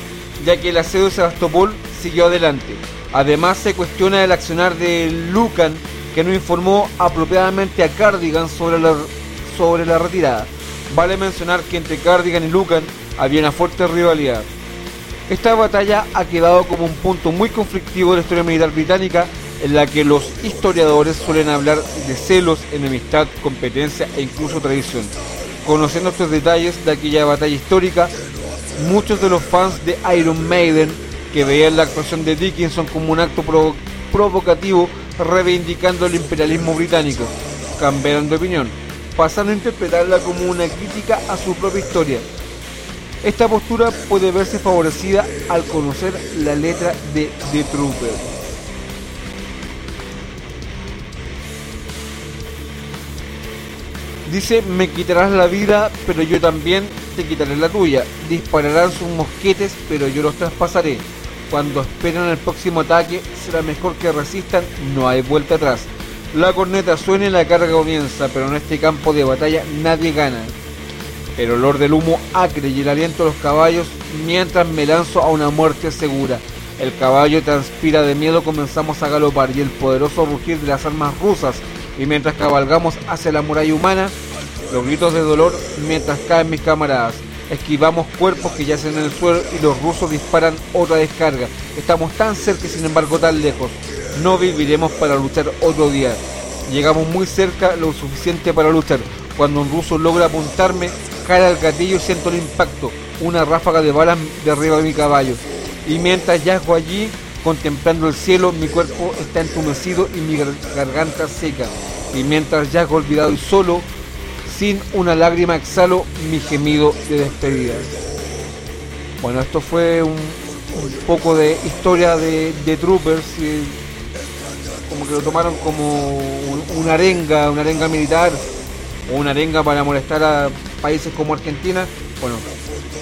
S2: ya que el asedio de Sebastopol siguió adelante. Además se cuestiona el accionar de Lucan, que no informó apropiadamente a Cardigan sobre la, sobre la retirada. Vale mencionar que entre Cardigan y Lucan había una fuerte rivalidad. Esta batalla ha quedado como un punto muy conflictivo de la historia militar británica en la que los historiadores suelen hablar de celos, enemistad, competencia e incluso traición. Conociendo estos detalles de aquella batalla histórica, muchos de los fans de Iron Maiden que veían la actuación de Dickinson como un acto provo- provocativo reivindicando el imperialismo británico, cambiaron de opinión, pasando a interpretarla como una crítica a su propia historia. Esta postura puede verse favorecida al conocer la letra de The Trooper. Dice, me quitarás la vida, pero yo también te quitaré la tuya. Dispararán sus mosquetes, pero yo los traspasaré. Cuando esperen el próximo ataque, será mejor que resistan, no hay vuelta atrás. La corneta suena y la carga comienza, pero en este campo de batalla nadie gana. El olor del humo acre y el aliento de los caballos mientras me lanzo a una muerte segura. El caballo transpira de miedo, comenzamos a galopar y el poderoso rugir de las armas rusas. Y mientras cabalgamos hacia la muralla humana, los gritos de dolor mientras caen mis camaradas. Esquivamos cuerpos que yacen en el suelo y los rusos disparan otra descarga. Estamos tan cerca y sin embargo tan lejos. No viviremos para luchar otro día. Llegamos muy cerca lo suficiente para luchar. Cuando un ruso logra apuntarme, cae al gatillo y siento el impacto. Una ráfaga de balas derriba mi caballo. Y mientras yago allí, contemplando el cielo, mi cuerpo está entumecido y mi gar- garganta seca. Y mientras yago olvidado y solo, sin una lágrima exhalo mi gemido de despedida. Bueno, esto fue un, poco de historia de, de Troopers. y como que lo tomaron como un- una arenga, una arenga militar o una arenga para molestar a países como Argentina. Bueno,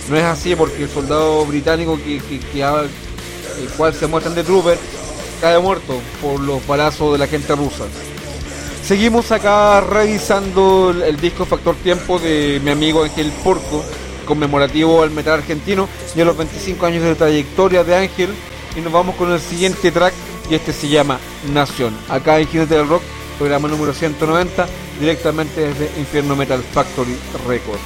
S2: no es así porque el soldado británico que, que- que el cual se muestra en The Trooper cae muerto por los balazos de la gente rusa. Seguimos acá revisando el, disco Factor Tiempo de mi amigo Ángel Porco, conmemorativo al metal argentino y a los 25 años de trayectoria de Ángel. Y nos vamos con el siguiente track y este se llama Nación. Acá en Jinete del Rock, programa número 190, directamente desde Infierno Metal Factory Records.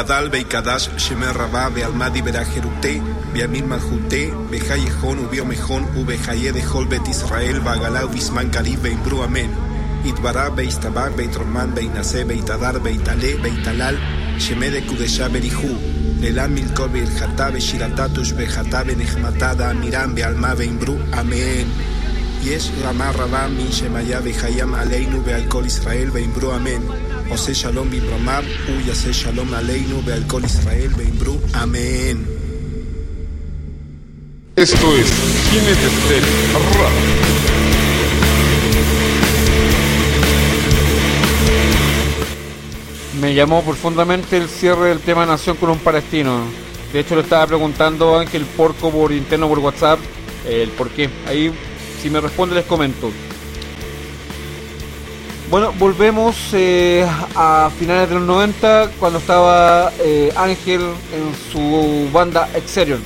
S14: התגדל ויקדש שמר רבה ועלמדי בראחירותי בימים מלכותי בחיי יחון וביום יחון ובחיי דכל בית ישראל ועגלה ובזמן קריב ואמרו אמן יתברא ויסתבח ויתרומן וינשא ויתהדר ויתעלה ויתהלל שמי דקודשה בריחו לילן מלכו בהלכתה ושירתה תושבחתה ונחמתה דאמירם בעלמה ואמרו אמן יש רמה רבה משמיה וחיים עלינו ועל כל ישראל ואמרו אמן Shalom Shalom Aleinu, Israel, Amén.
S1: Esto es Jinetes del Rap.
S2: Me llamó profundamente el cierre del tema Nación con un palestino. De hecho, le estaba preguntando a Ángel Porco por interno por WhatsApp el por qué. Ahí, si me responde, les comento. Bueno, volvemos eh, a finales de los 90, cuando estaba eh, Ángel en su banda Exerion.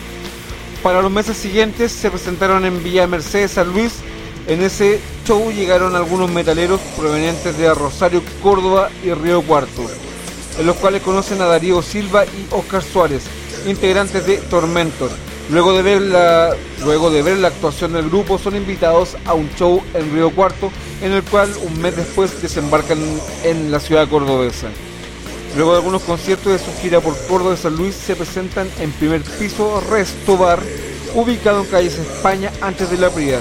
S2: Para los meses siguientes se presentaron en Villa Mercedes, San Luis. En ese show llegaron algunos metaleros provenientes de Rosario, Córdoba y Río Cuarto, en los cuales conocen a Darío Silva y Oscar Suárez, integrantes de Tormentor. Luego de ver la, luego de ver la actuación del grupo, son invitados a un show en Río Cuarto, en el cual un mes después desembarcan en la ciudad cordobesa. Luego de algunos conciertos de su gira por Córdoba y San Luis, se presentan en primer piso Resto Bar, ubicado en calles España antes de la Prida.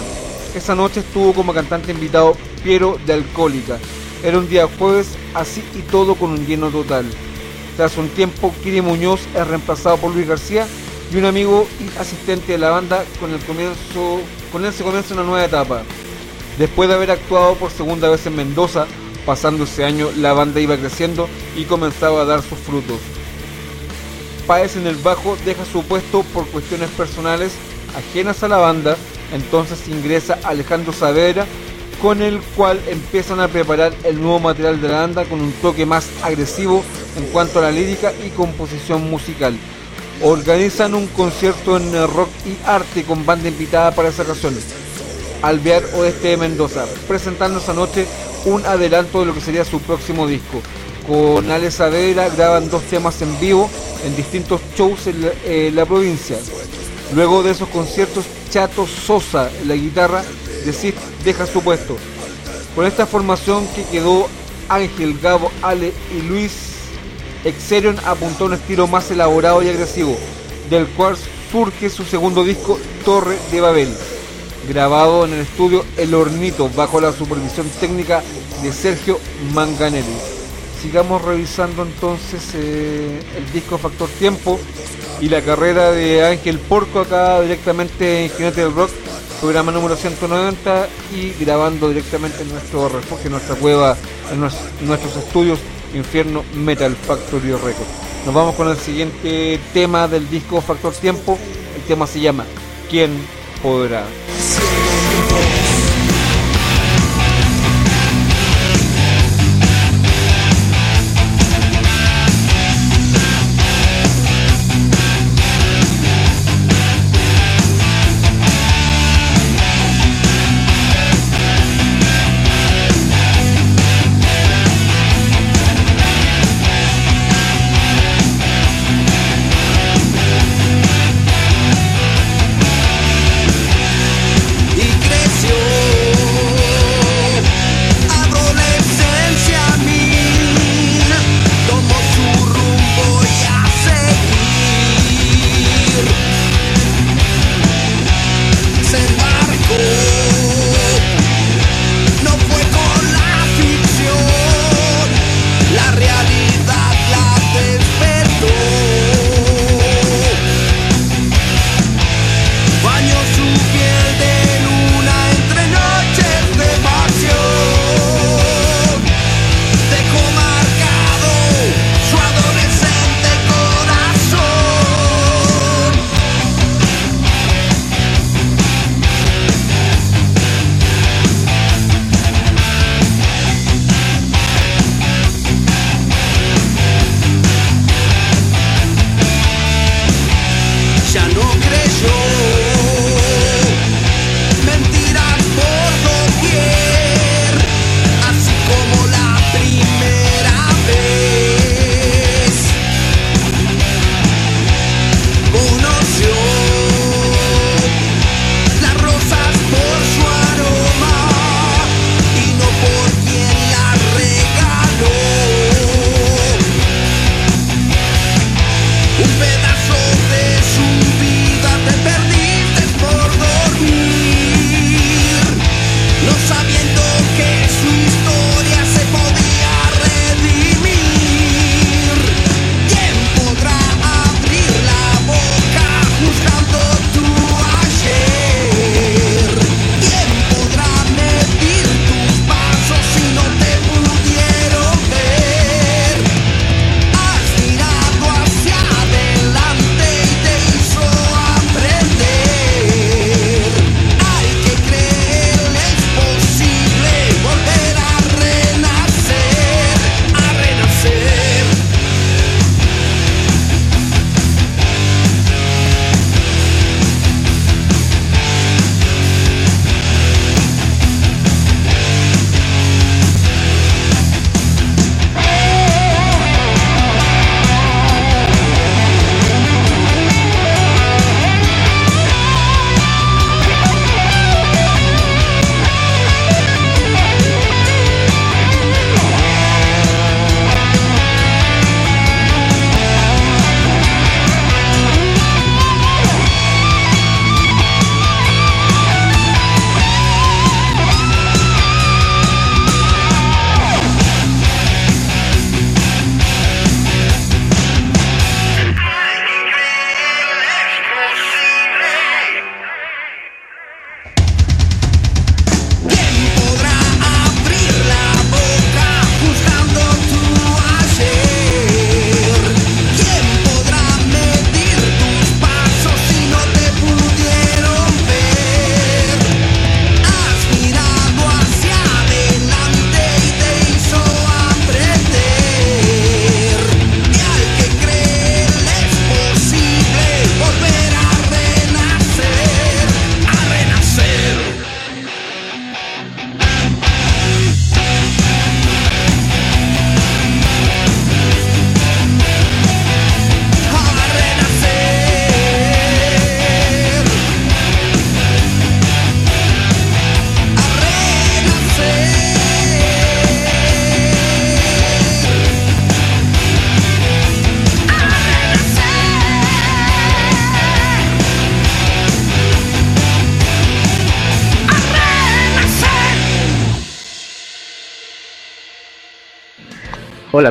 S2: Esa noche estuvo como cantante invitado Piero de Alcohólica. Era un día jueves, así y todo con un lleno total. Tras un tiempo, Kiri Muñoz es reemplazado por Luis García y un amigo y asistente de la banda con el comienzo, con él se comienza una nueva etapa. Después de haber actuado por segunda vez en Mendoza, pasando ese año la banda iba creciendo y comenzaba a dar sus frutos. Páez en el bajo deja su puesto por cuestiones personales ajenas a la banda, entonces ingresa Alejandro Saavedra, con el cual empiezan a preparar el nuevo material de la banda con un toque más agresivo en cuanto a la lírica y composición musical. Organizan un concierto en eh, rock y arte con banda invitada para esa ocasión, Alvear Oeste de Mendoza, presentando esa noche un adelanto de lo que sería su próximo disco. Con Ale Saavedra graban dos temas en vivo en distintos shows en la, eh, provincia. Luego de esos conciertos, Chato Sosa, la guitarra, decide, deja su puesto. Con esta formación que quedó Ángel, Gabo, Ale y Luis, Exerion apuntó a un estilo más elaborado y agresivo, del cual surge su segundo disco, Torre de Babel, grabado en el estudio El Hornito, bajo la supervisión técnica de Sergio Manganelli. Sigamos revisando entonces eh, el disco Factor Tiempo y la carrera de Ángel Porco acá directamente en Jinete del Rock, programa número 190 y grabando directamente en nuestro refugio, en nuestra cueva, en nues- nuestros estudios Infierno Metal Factory Records. Nos vamos con el siguiente tema del disco Factor Tiempo. El tema se llama ¿Quién podrá?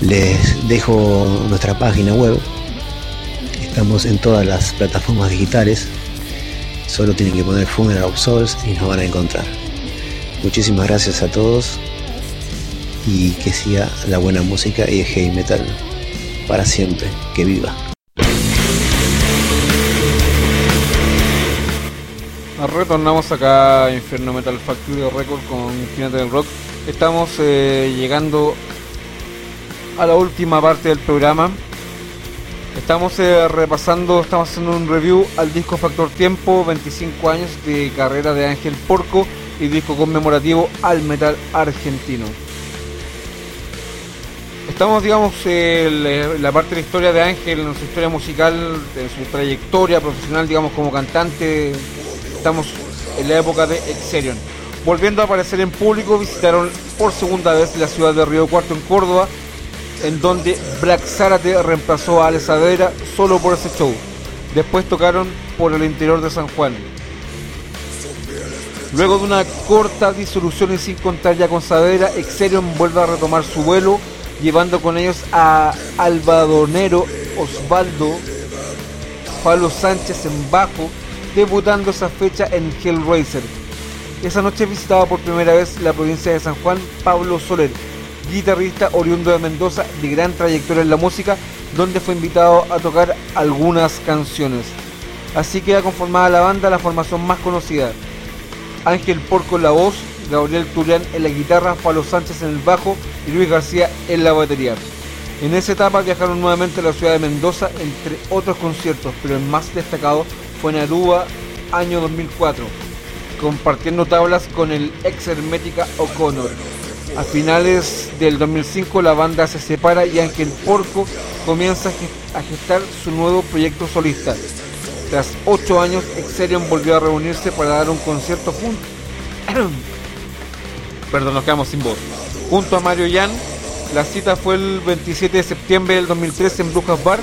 S15: Les dejo nuestra página web. Estamos en todas las plataformas digitales. Solo tienen que poner Funeral of Souls y nos van a encontrar. Muchísimas gracias a todos y que siga la buena música y el heavy metal para siempre. Que viva.
S2: Retornamos acá a Inferno Metal Factory Record con Jinete del Rock. Estamos eh, llegando a la última parte del programa. Estamos eh, repasando, estamos haciendo un review al disco Factor Tiempo, 25 años de carrera de Ángel Porco y disco conmemorativo al metal argentino. Estamos, digamos, en la parte de la historia de Ángel, en su historia musical, en su trayectoria profesional, digamos, como cantante. Estamos en la época de Exerion. Volviendo a aparecer en público, visitaron por segunda vez la ciudad de Río Cuarto en Córdoba, en donde Black Zárate reemplazó a Ale Saavedra solo por ese show. Después tocaron por el interior de San Juan. Luego de una corta disolución y sin contar ya con Saavedra, Exerion vuelve a retomar su vuelo, llevando con ellos a Albadonero Osvaldo, Pablo Sánchez en bajo, debutando esa fecha en Hellraiser. Esa noche visitaba por primera vez la provincia de San Juan Pablo Soler, guitarrista oriundo de Mendoza de gran trayectoria en la música, donde fue invitado a tocar algunas canciones. Así queda conformada la banda, la formación más conocida. Ángel Porco en la voz, Gabriel Turián en la guitarra, Pablo Sánchez en el bajo y Luis García en la batería. En esa etapa viajaron nuevamente a la ciudad de Mendoza, entre otros conciertos, pero el más destacado fue en Aruba, año 2004, compartiendo tablas con el ex Hermética O'Connor. A finales del 2005 la banda se separa y Ángel Porco comienza a gestar su nuevo proyecto solista. Tras ocho años, Exerion volvió a reunirse para dar un concierto junto. Perdón, nos quedamos sin voz. Junto a Mario Yan, la cita fue el 27 de septiembre del 2013 en Brujas Bar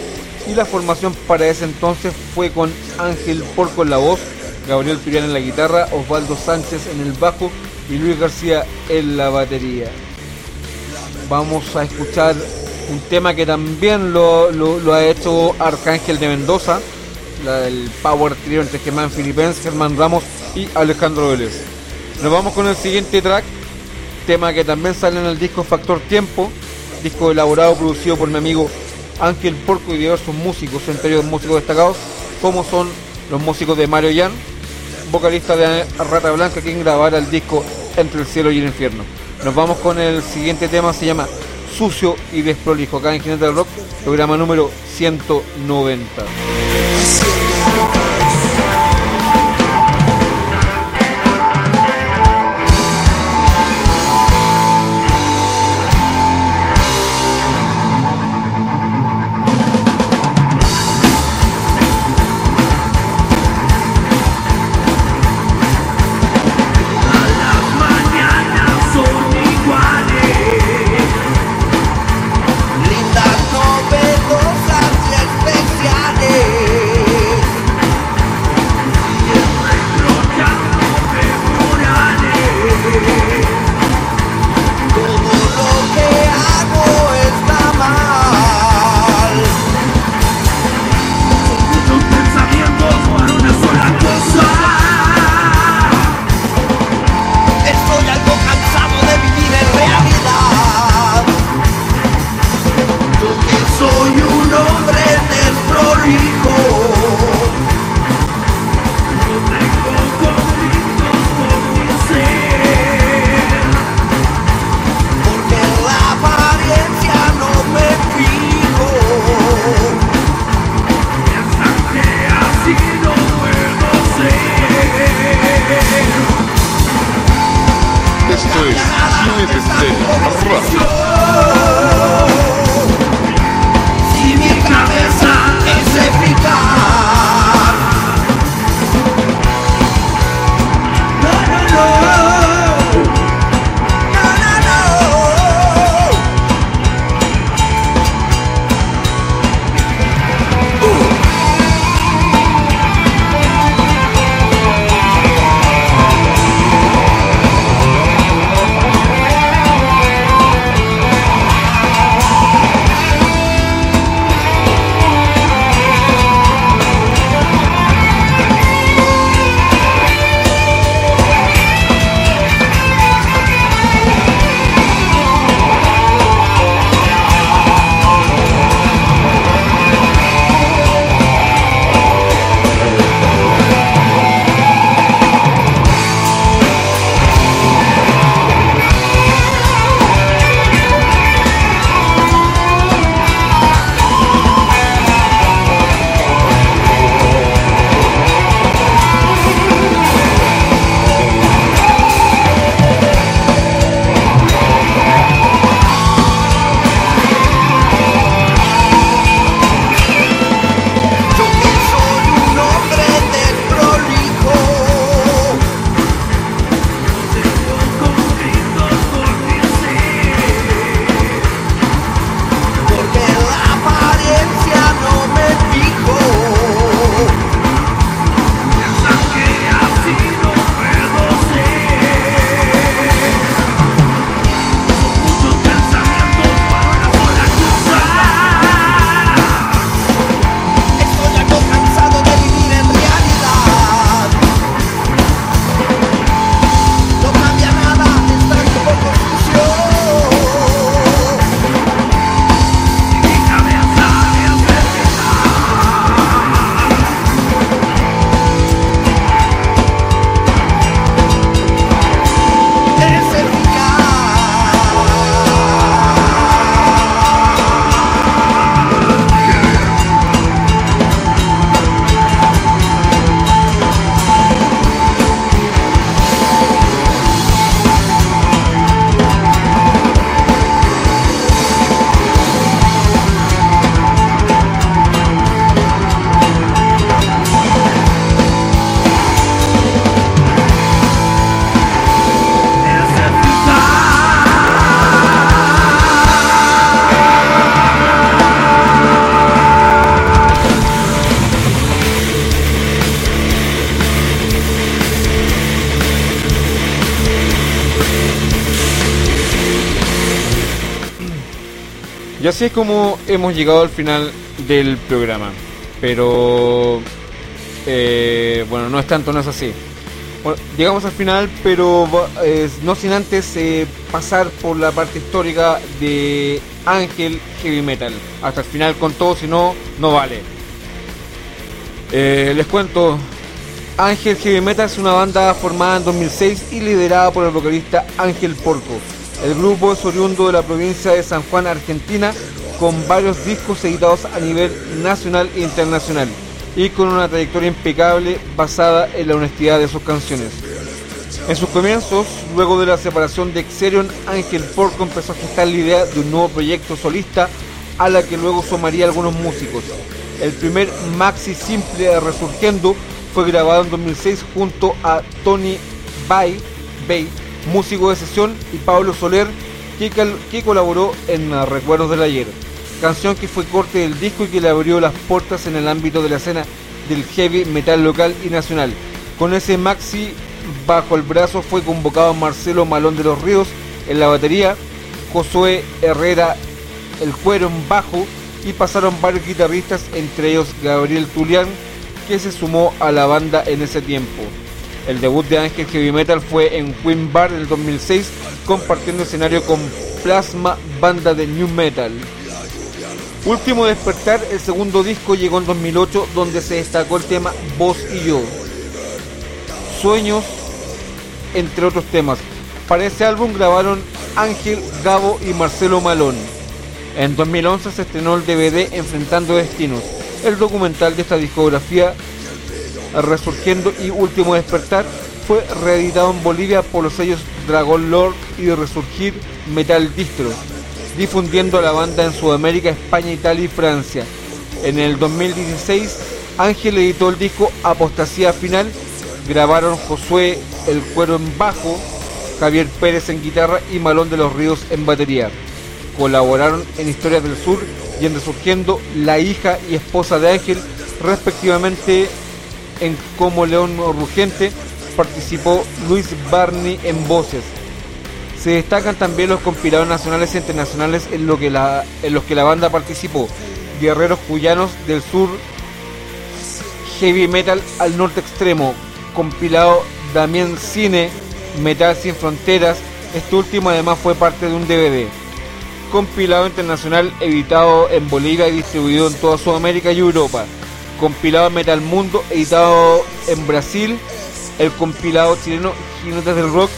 S2: y la formación para ese entonces fue con Ángel Porco en la voz, Gabriel Turián en la guitarra, Osvaldo Sánchez en el bajo y Luis García en la batería. Vamos a escuchar un tema que también lo, ha hecho Arcángel de Mendoza, la- el Power Trio entre Germán Filipens, Germán Ramos y Alejandro Vélez. Nos vamos con el siguiente track, tema que también sale en el disco Factor Tiempo, disco elaborado, producido por mi amigo Ángel Porco y diversos músicos, entre ellos músicos destacados, como son los músicos de Mario Yan, vocalista de Rata Blanca, quien grabara el disco Entre el Cielo y el Infierno. Nos vamos con el siguiente tema, se llama Sucio y Desprolijo, acá en Jinete del Rock, programa número 190.
S16: Y así es
S2: como hemos llegado al final del programa. Pero eh, bueno, no es tanto, no es así. Llegamos al final, pero no sin antes eh, pasar por la parte histórica de Ángel Heavy Metal. Hasta el final con todo, si no, no vale. Eh, les cuento, Ángel Heavy Metal es una banda formada en 2006 y liderada por el vocalista Ángel Porco. El grupo es oriundo de la provincia de San Juan, Argentina, con varios discos editados a nivel nacional e internacional y con una trayectoria impecable basada en la honestidad de sus canciones. En sus comienzos, luego de la separación de Exerion, Ángel Porco empezó a gestar la idea de un nuevo proyecto solista a la que luego sumaría algunos músicos. El primer maxi simple Resurgiendo fue grabado en 2006 junto a Tony Bay, Bay músico de sesión, y Pablo Soler, que, colaboró en uh, Recuerdos del Ayer, canción que fue corte del disco y que le abrió las puertas en el ámbito de la escena del heavy metal local y nacional. Con ese maxi bajo el brazo fue convocado Marcelo Malón de los Ríos en la batería, Josué Herrera el cuero en bajo y pasaron varios guitarristas, entre ellos Gabriel Tulián, que se sumó a la banda en ese tiempo. El debut de Ángel Heavy Metal fue en Queen Bar del 2006, compartiendo escenario con Plasma, banda de New Metal. Último Despertar, el segundo disco llegó en 2008, donde se destacó el tema Vos y Yo. Sueños, entre otros temas. Para ese álbum grabaron Ángel, Gabo y Marcelo Malón. En 2011 se estrenó el DVD Enfrentando Destinos, el documental de esta discografía Resurgiendo y Último Despertar fue reeditado en Bolivia por los sellos Dragon Lord y resurgir Metal Distro, difundiendo la banda en Sudamérica, España, Italia y Francia. En el 2016, Ángel editó el disco Apostasía Final, grabaron Josué El Cuero en bajo, Javier Pérez en guitarra y Malón de los Ríos en batería. Colaboraron en Historias del Sur y en Resurgiendo la hija y esposa de Ángel, respectivamente en Como León Rugente participó Luis Barney en voces. Se destacan también los compilados nacionales e internacionales en, lo que la- en los que la banda participó. Guerreros Cuyanos del Sur, Heavy Metal al Norte Extremo, compilado Damián Cine, Metal Sin Fronteras. Este último además fue parte de un DVD. Compilado internacional editado en Bolivia y distribuido en toda Sudamérica y Europa. Compilado Metal Mundo editado en Brasil. El compilado chileno Jinetes del Rock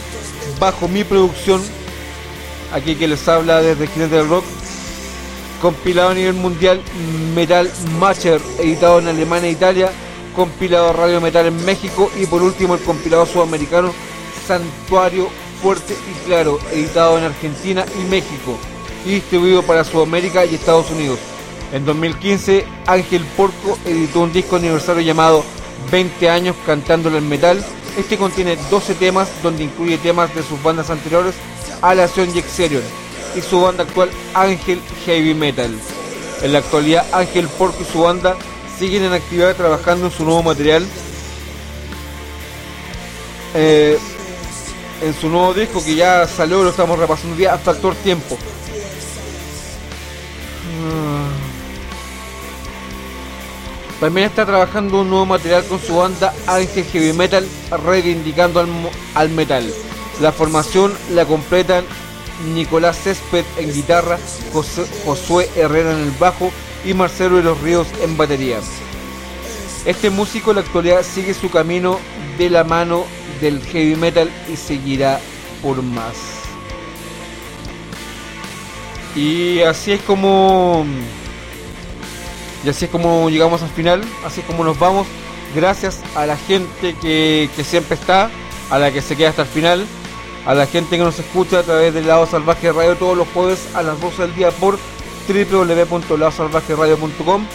S2: bajo mi producción. Aquí que les habla desde Jinetes del Rock. Compilado a nivel mundial Metal Matcher editado en Alemania e Italia. Compilado Radio Metal en México. Y por último el compilado sudamericano Santuario Fuerte y Claro editado en Argentina y México y distribuido para Sudamérica y Estados Unidos. En 2015, Ángel Porco editó un disco aniversario llamado 20 años cantándolo en metal. Este contiene 12 temas donde incluye temas de sus bandas anteriores, Alación y Exerion, y su banda actual Ángel Heavy Metal. En la actualidad, Ángel Porco y su banda siguen en actividad trabajando en su nuevo material. Eh, en su nuevo disco que ya salió, lo estamos repasando día a factor tiempo. También está trabajando un nuevo material con su banda Ángel Heavy Metal, reivindicando al, al metal. La formación la completan Nicolás Césped en guitarra, José- Josué Herrera en el bajo y Marcelo de los Ríos en batería. Este músico en la actualidad sigue su camino de la mano del heavy metal y seguirá por más. Y así es como y así es como llegamos al final, así es como nos vamos. Gracias a la gente que, que siempre está, a la que se queda hasta el final, a la gente que nos escucha a través del lado salvaje radio todos los jueves a las 12 del día por www.ladosalvajeradio.com,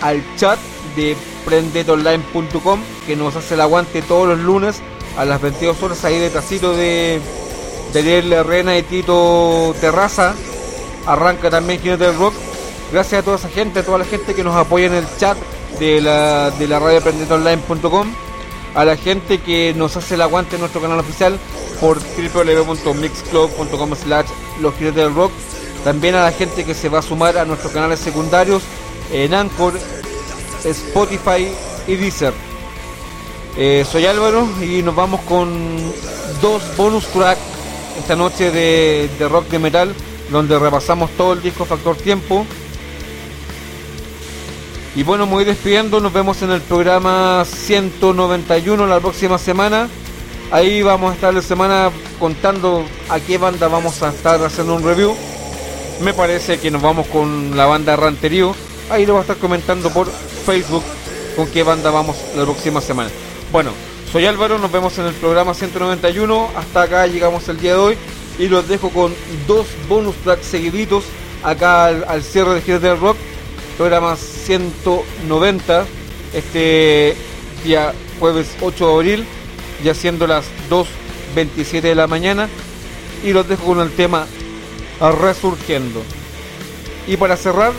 S2: al chat de prendetonline.com que nos hace el aguante todos los lunes a las 22 horas ahí detrásito de de y Tito Terraza. Arranca también Jinete del Rock. Gracias a toda esa gente, a toda la gente que nos apoya en el chat de la, de la radio prendetonline.com. A la gente que nos hace el aguante en nuestro canal oficial por www.mixclub.com slash los jinetes del rock. También a la gente que se va a sumar a nuestros canales secundarios en Anchor, Spotify y Deezer. Eh, soy Álvaro y nos vamos con dos bonus track esta noche de, de rock de metal, donde repasamos todo el disco Factor Tiempo. Y bueno, me voy despidiendo, nos vemos en el programa 191 la próxima semana. Ahí vamos a estar la semana contando a qué banda vamos a estar haciendo un review. Me parece que nos vamos con la banda Ranterío. Ahí lo voy a estar comentando por Facebook con qué banda vamos la próxima semana. Bueno, soy Álvaro, nos vemos en el programa 191. Hasta acá llegamos el día de hoy y los dejo con dos bonus tracks seguiditos acá al, cierre de Giras del Rock, programa 190, este día jueves 8 de abril, ya siendo las 2.27 de la mañana. Y los dejo con el tema Resurgiendo. Y para cerrar,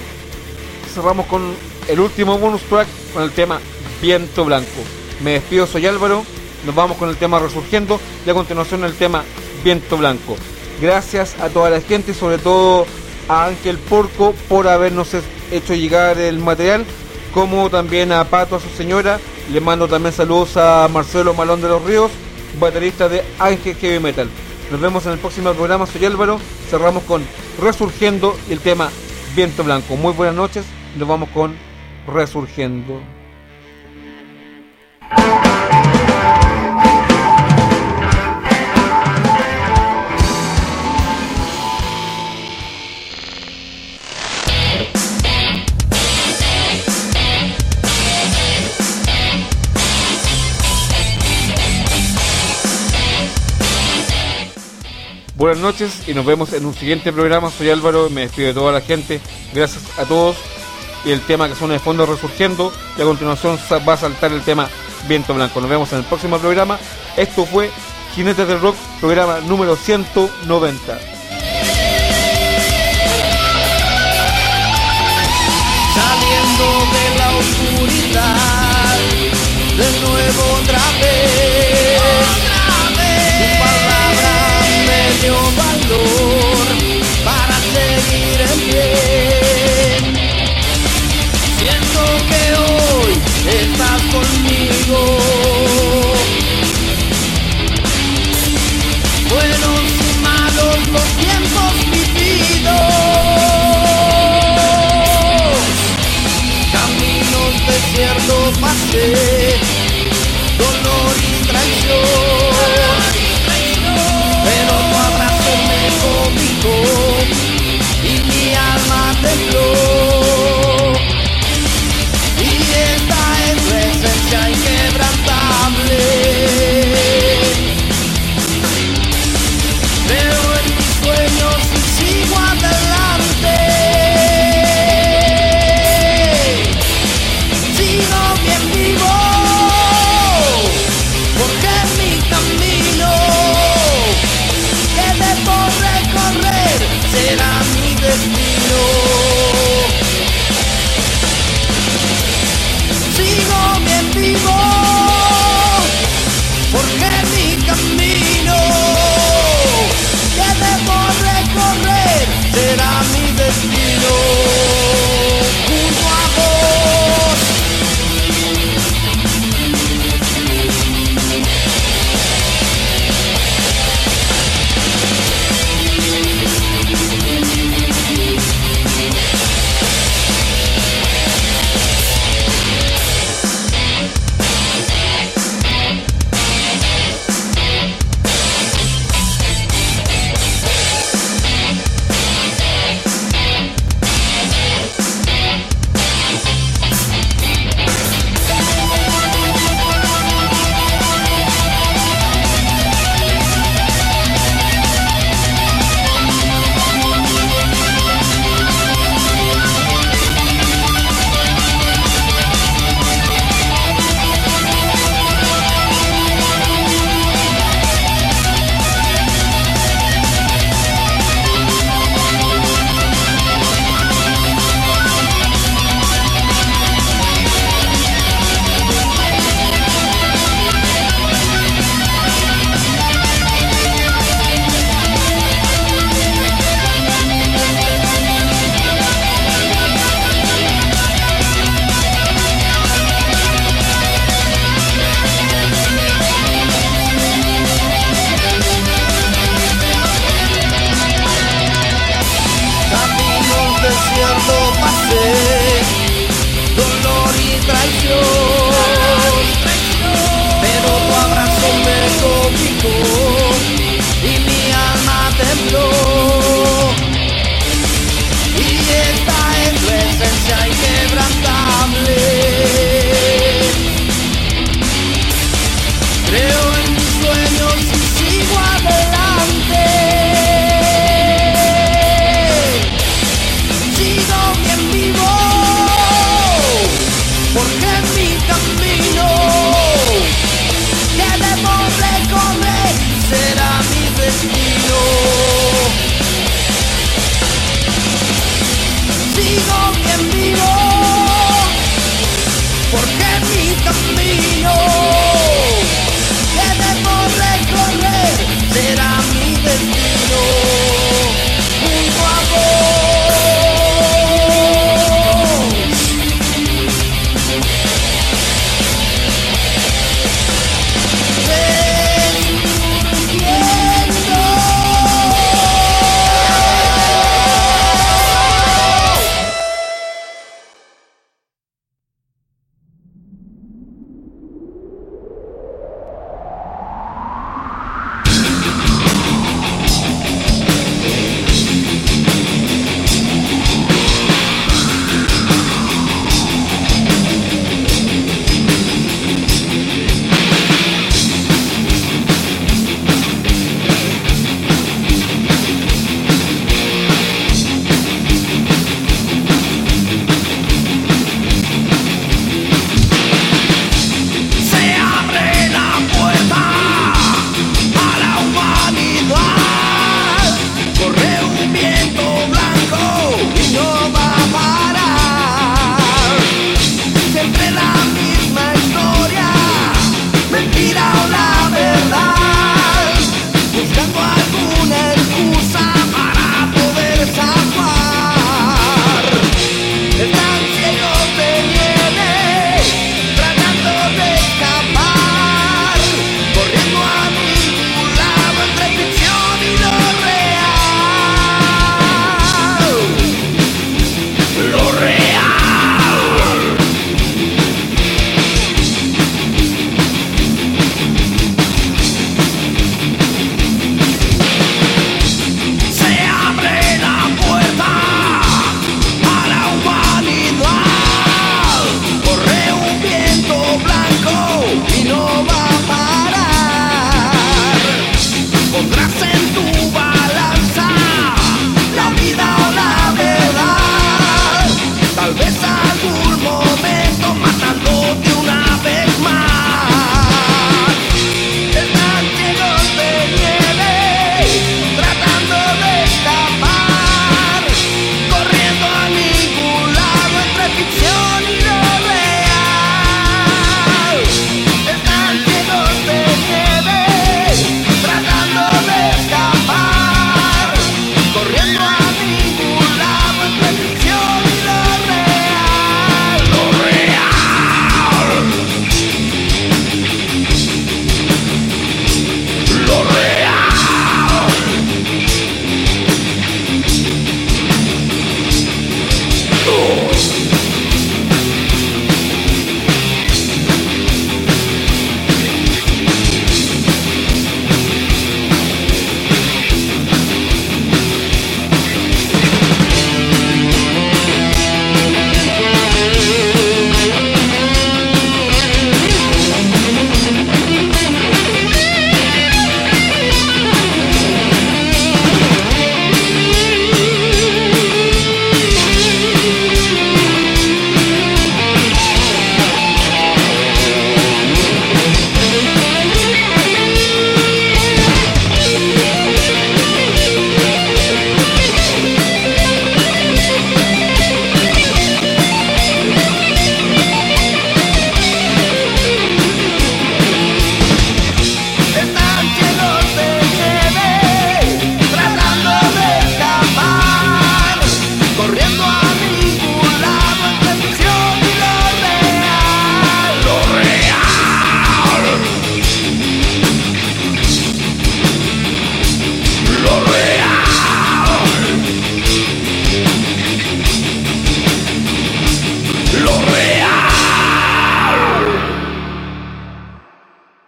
S2: cerramos con el último bonus track con el tema Viento Blanco. Me despido, soy Álvaro. Nos vamos con el tema Resurgiendo y a continuación el tema Viento Blanco. Gracias a toda la gente, sobre todo a Ángel Porco por habernos hecho llegar el material, como también a Pato, a su señora. Le mando también saludos a Marcelo Malón de los Ríos, baterista de Ángel Heavy Metal. Nos vemos en el próximo programa, soy Álvaro. Cerramos con Resurgiendo el tema Viento Blanco. Muy buenas noches, nos vamos con Resurgiendo. Buenas noches y nos vemos en un siguiente programa. Soy Álvaro, me despido de toda la gente. Gracias a todos. Y el tema que suena de fondo resurgiendo. Y a continuación va a saltar el tema Viento Blanco. Nos vemos en el próximo programa. Esto fue Jinetes del Rock, programa número 190.
S1: saliendo de la oscuridad, de nuevo otra vez. 情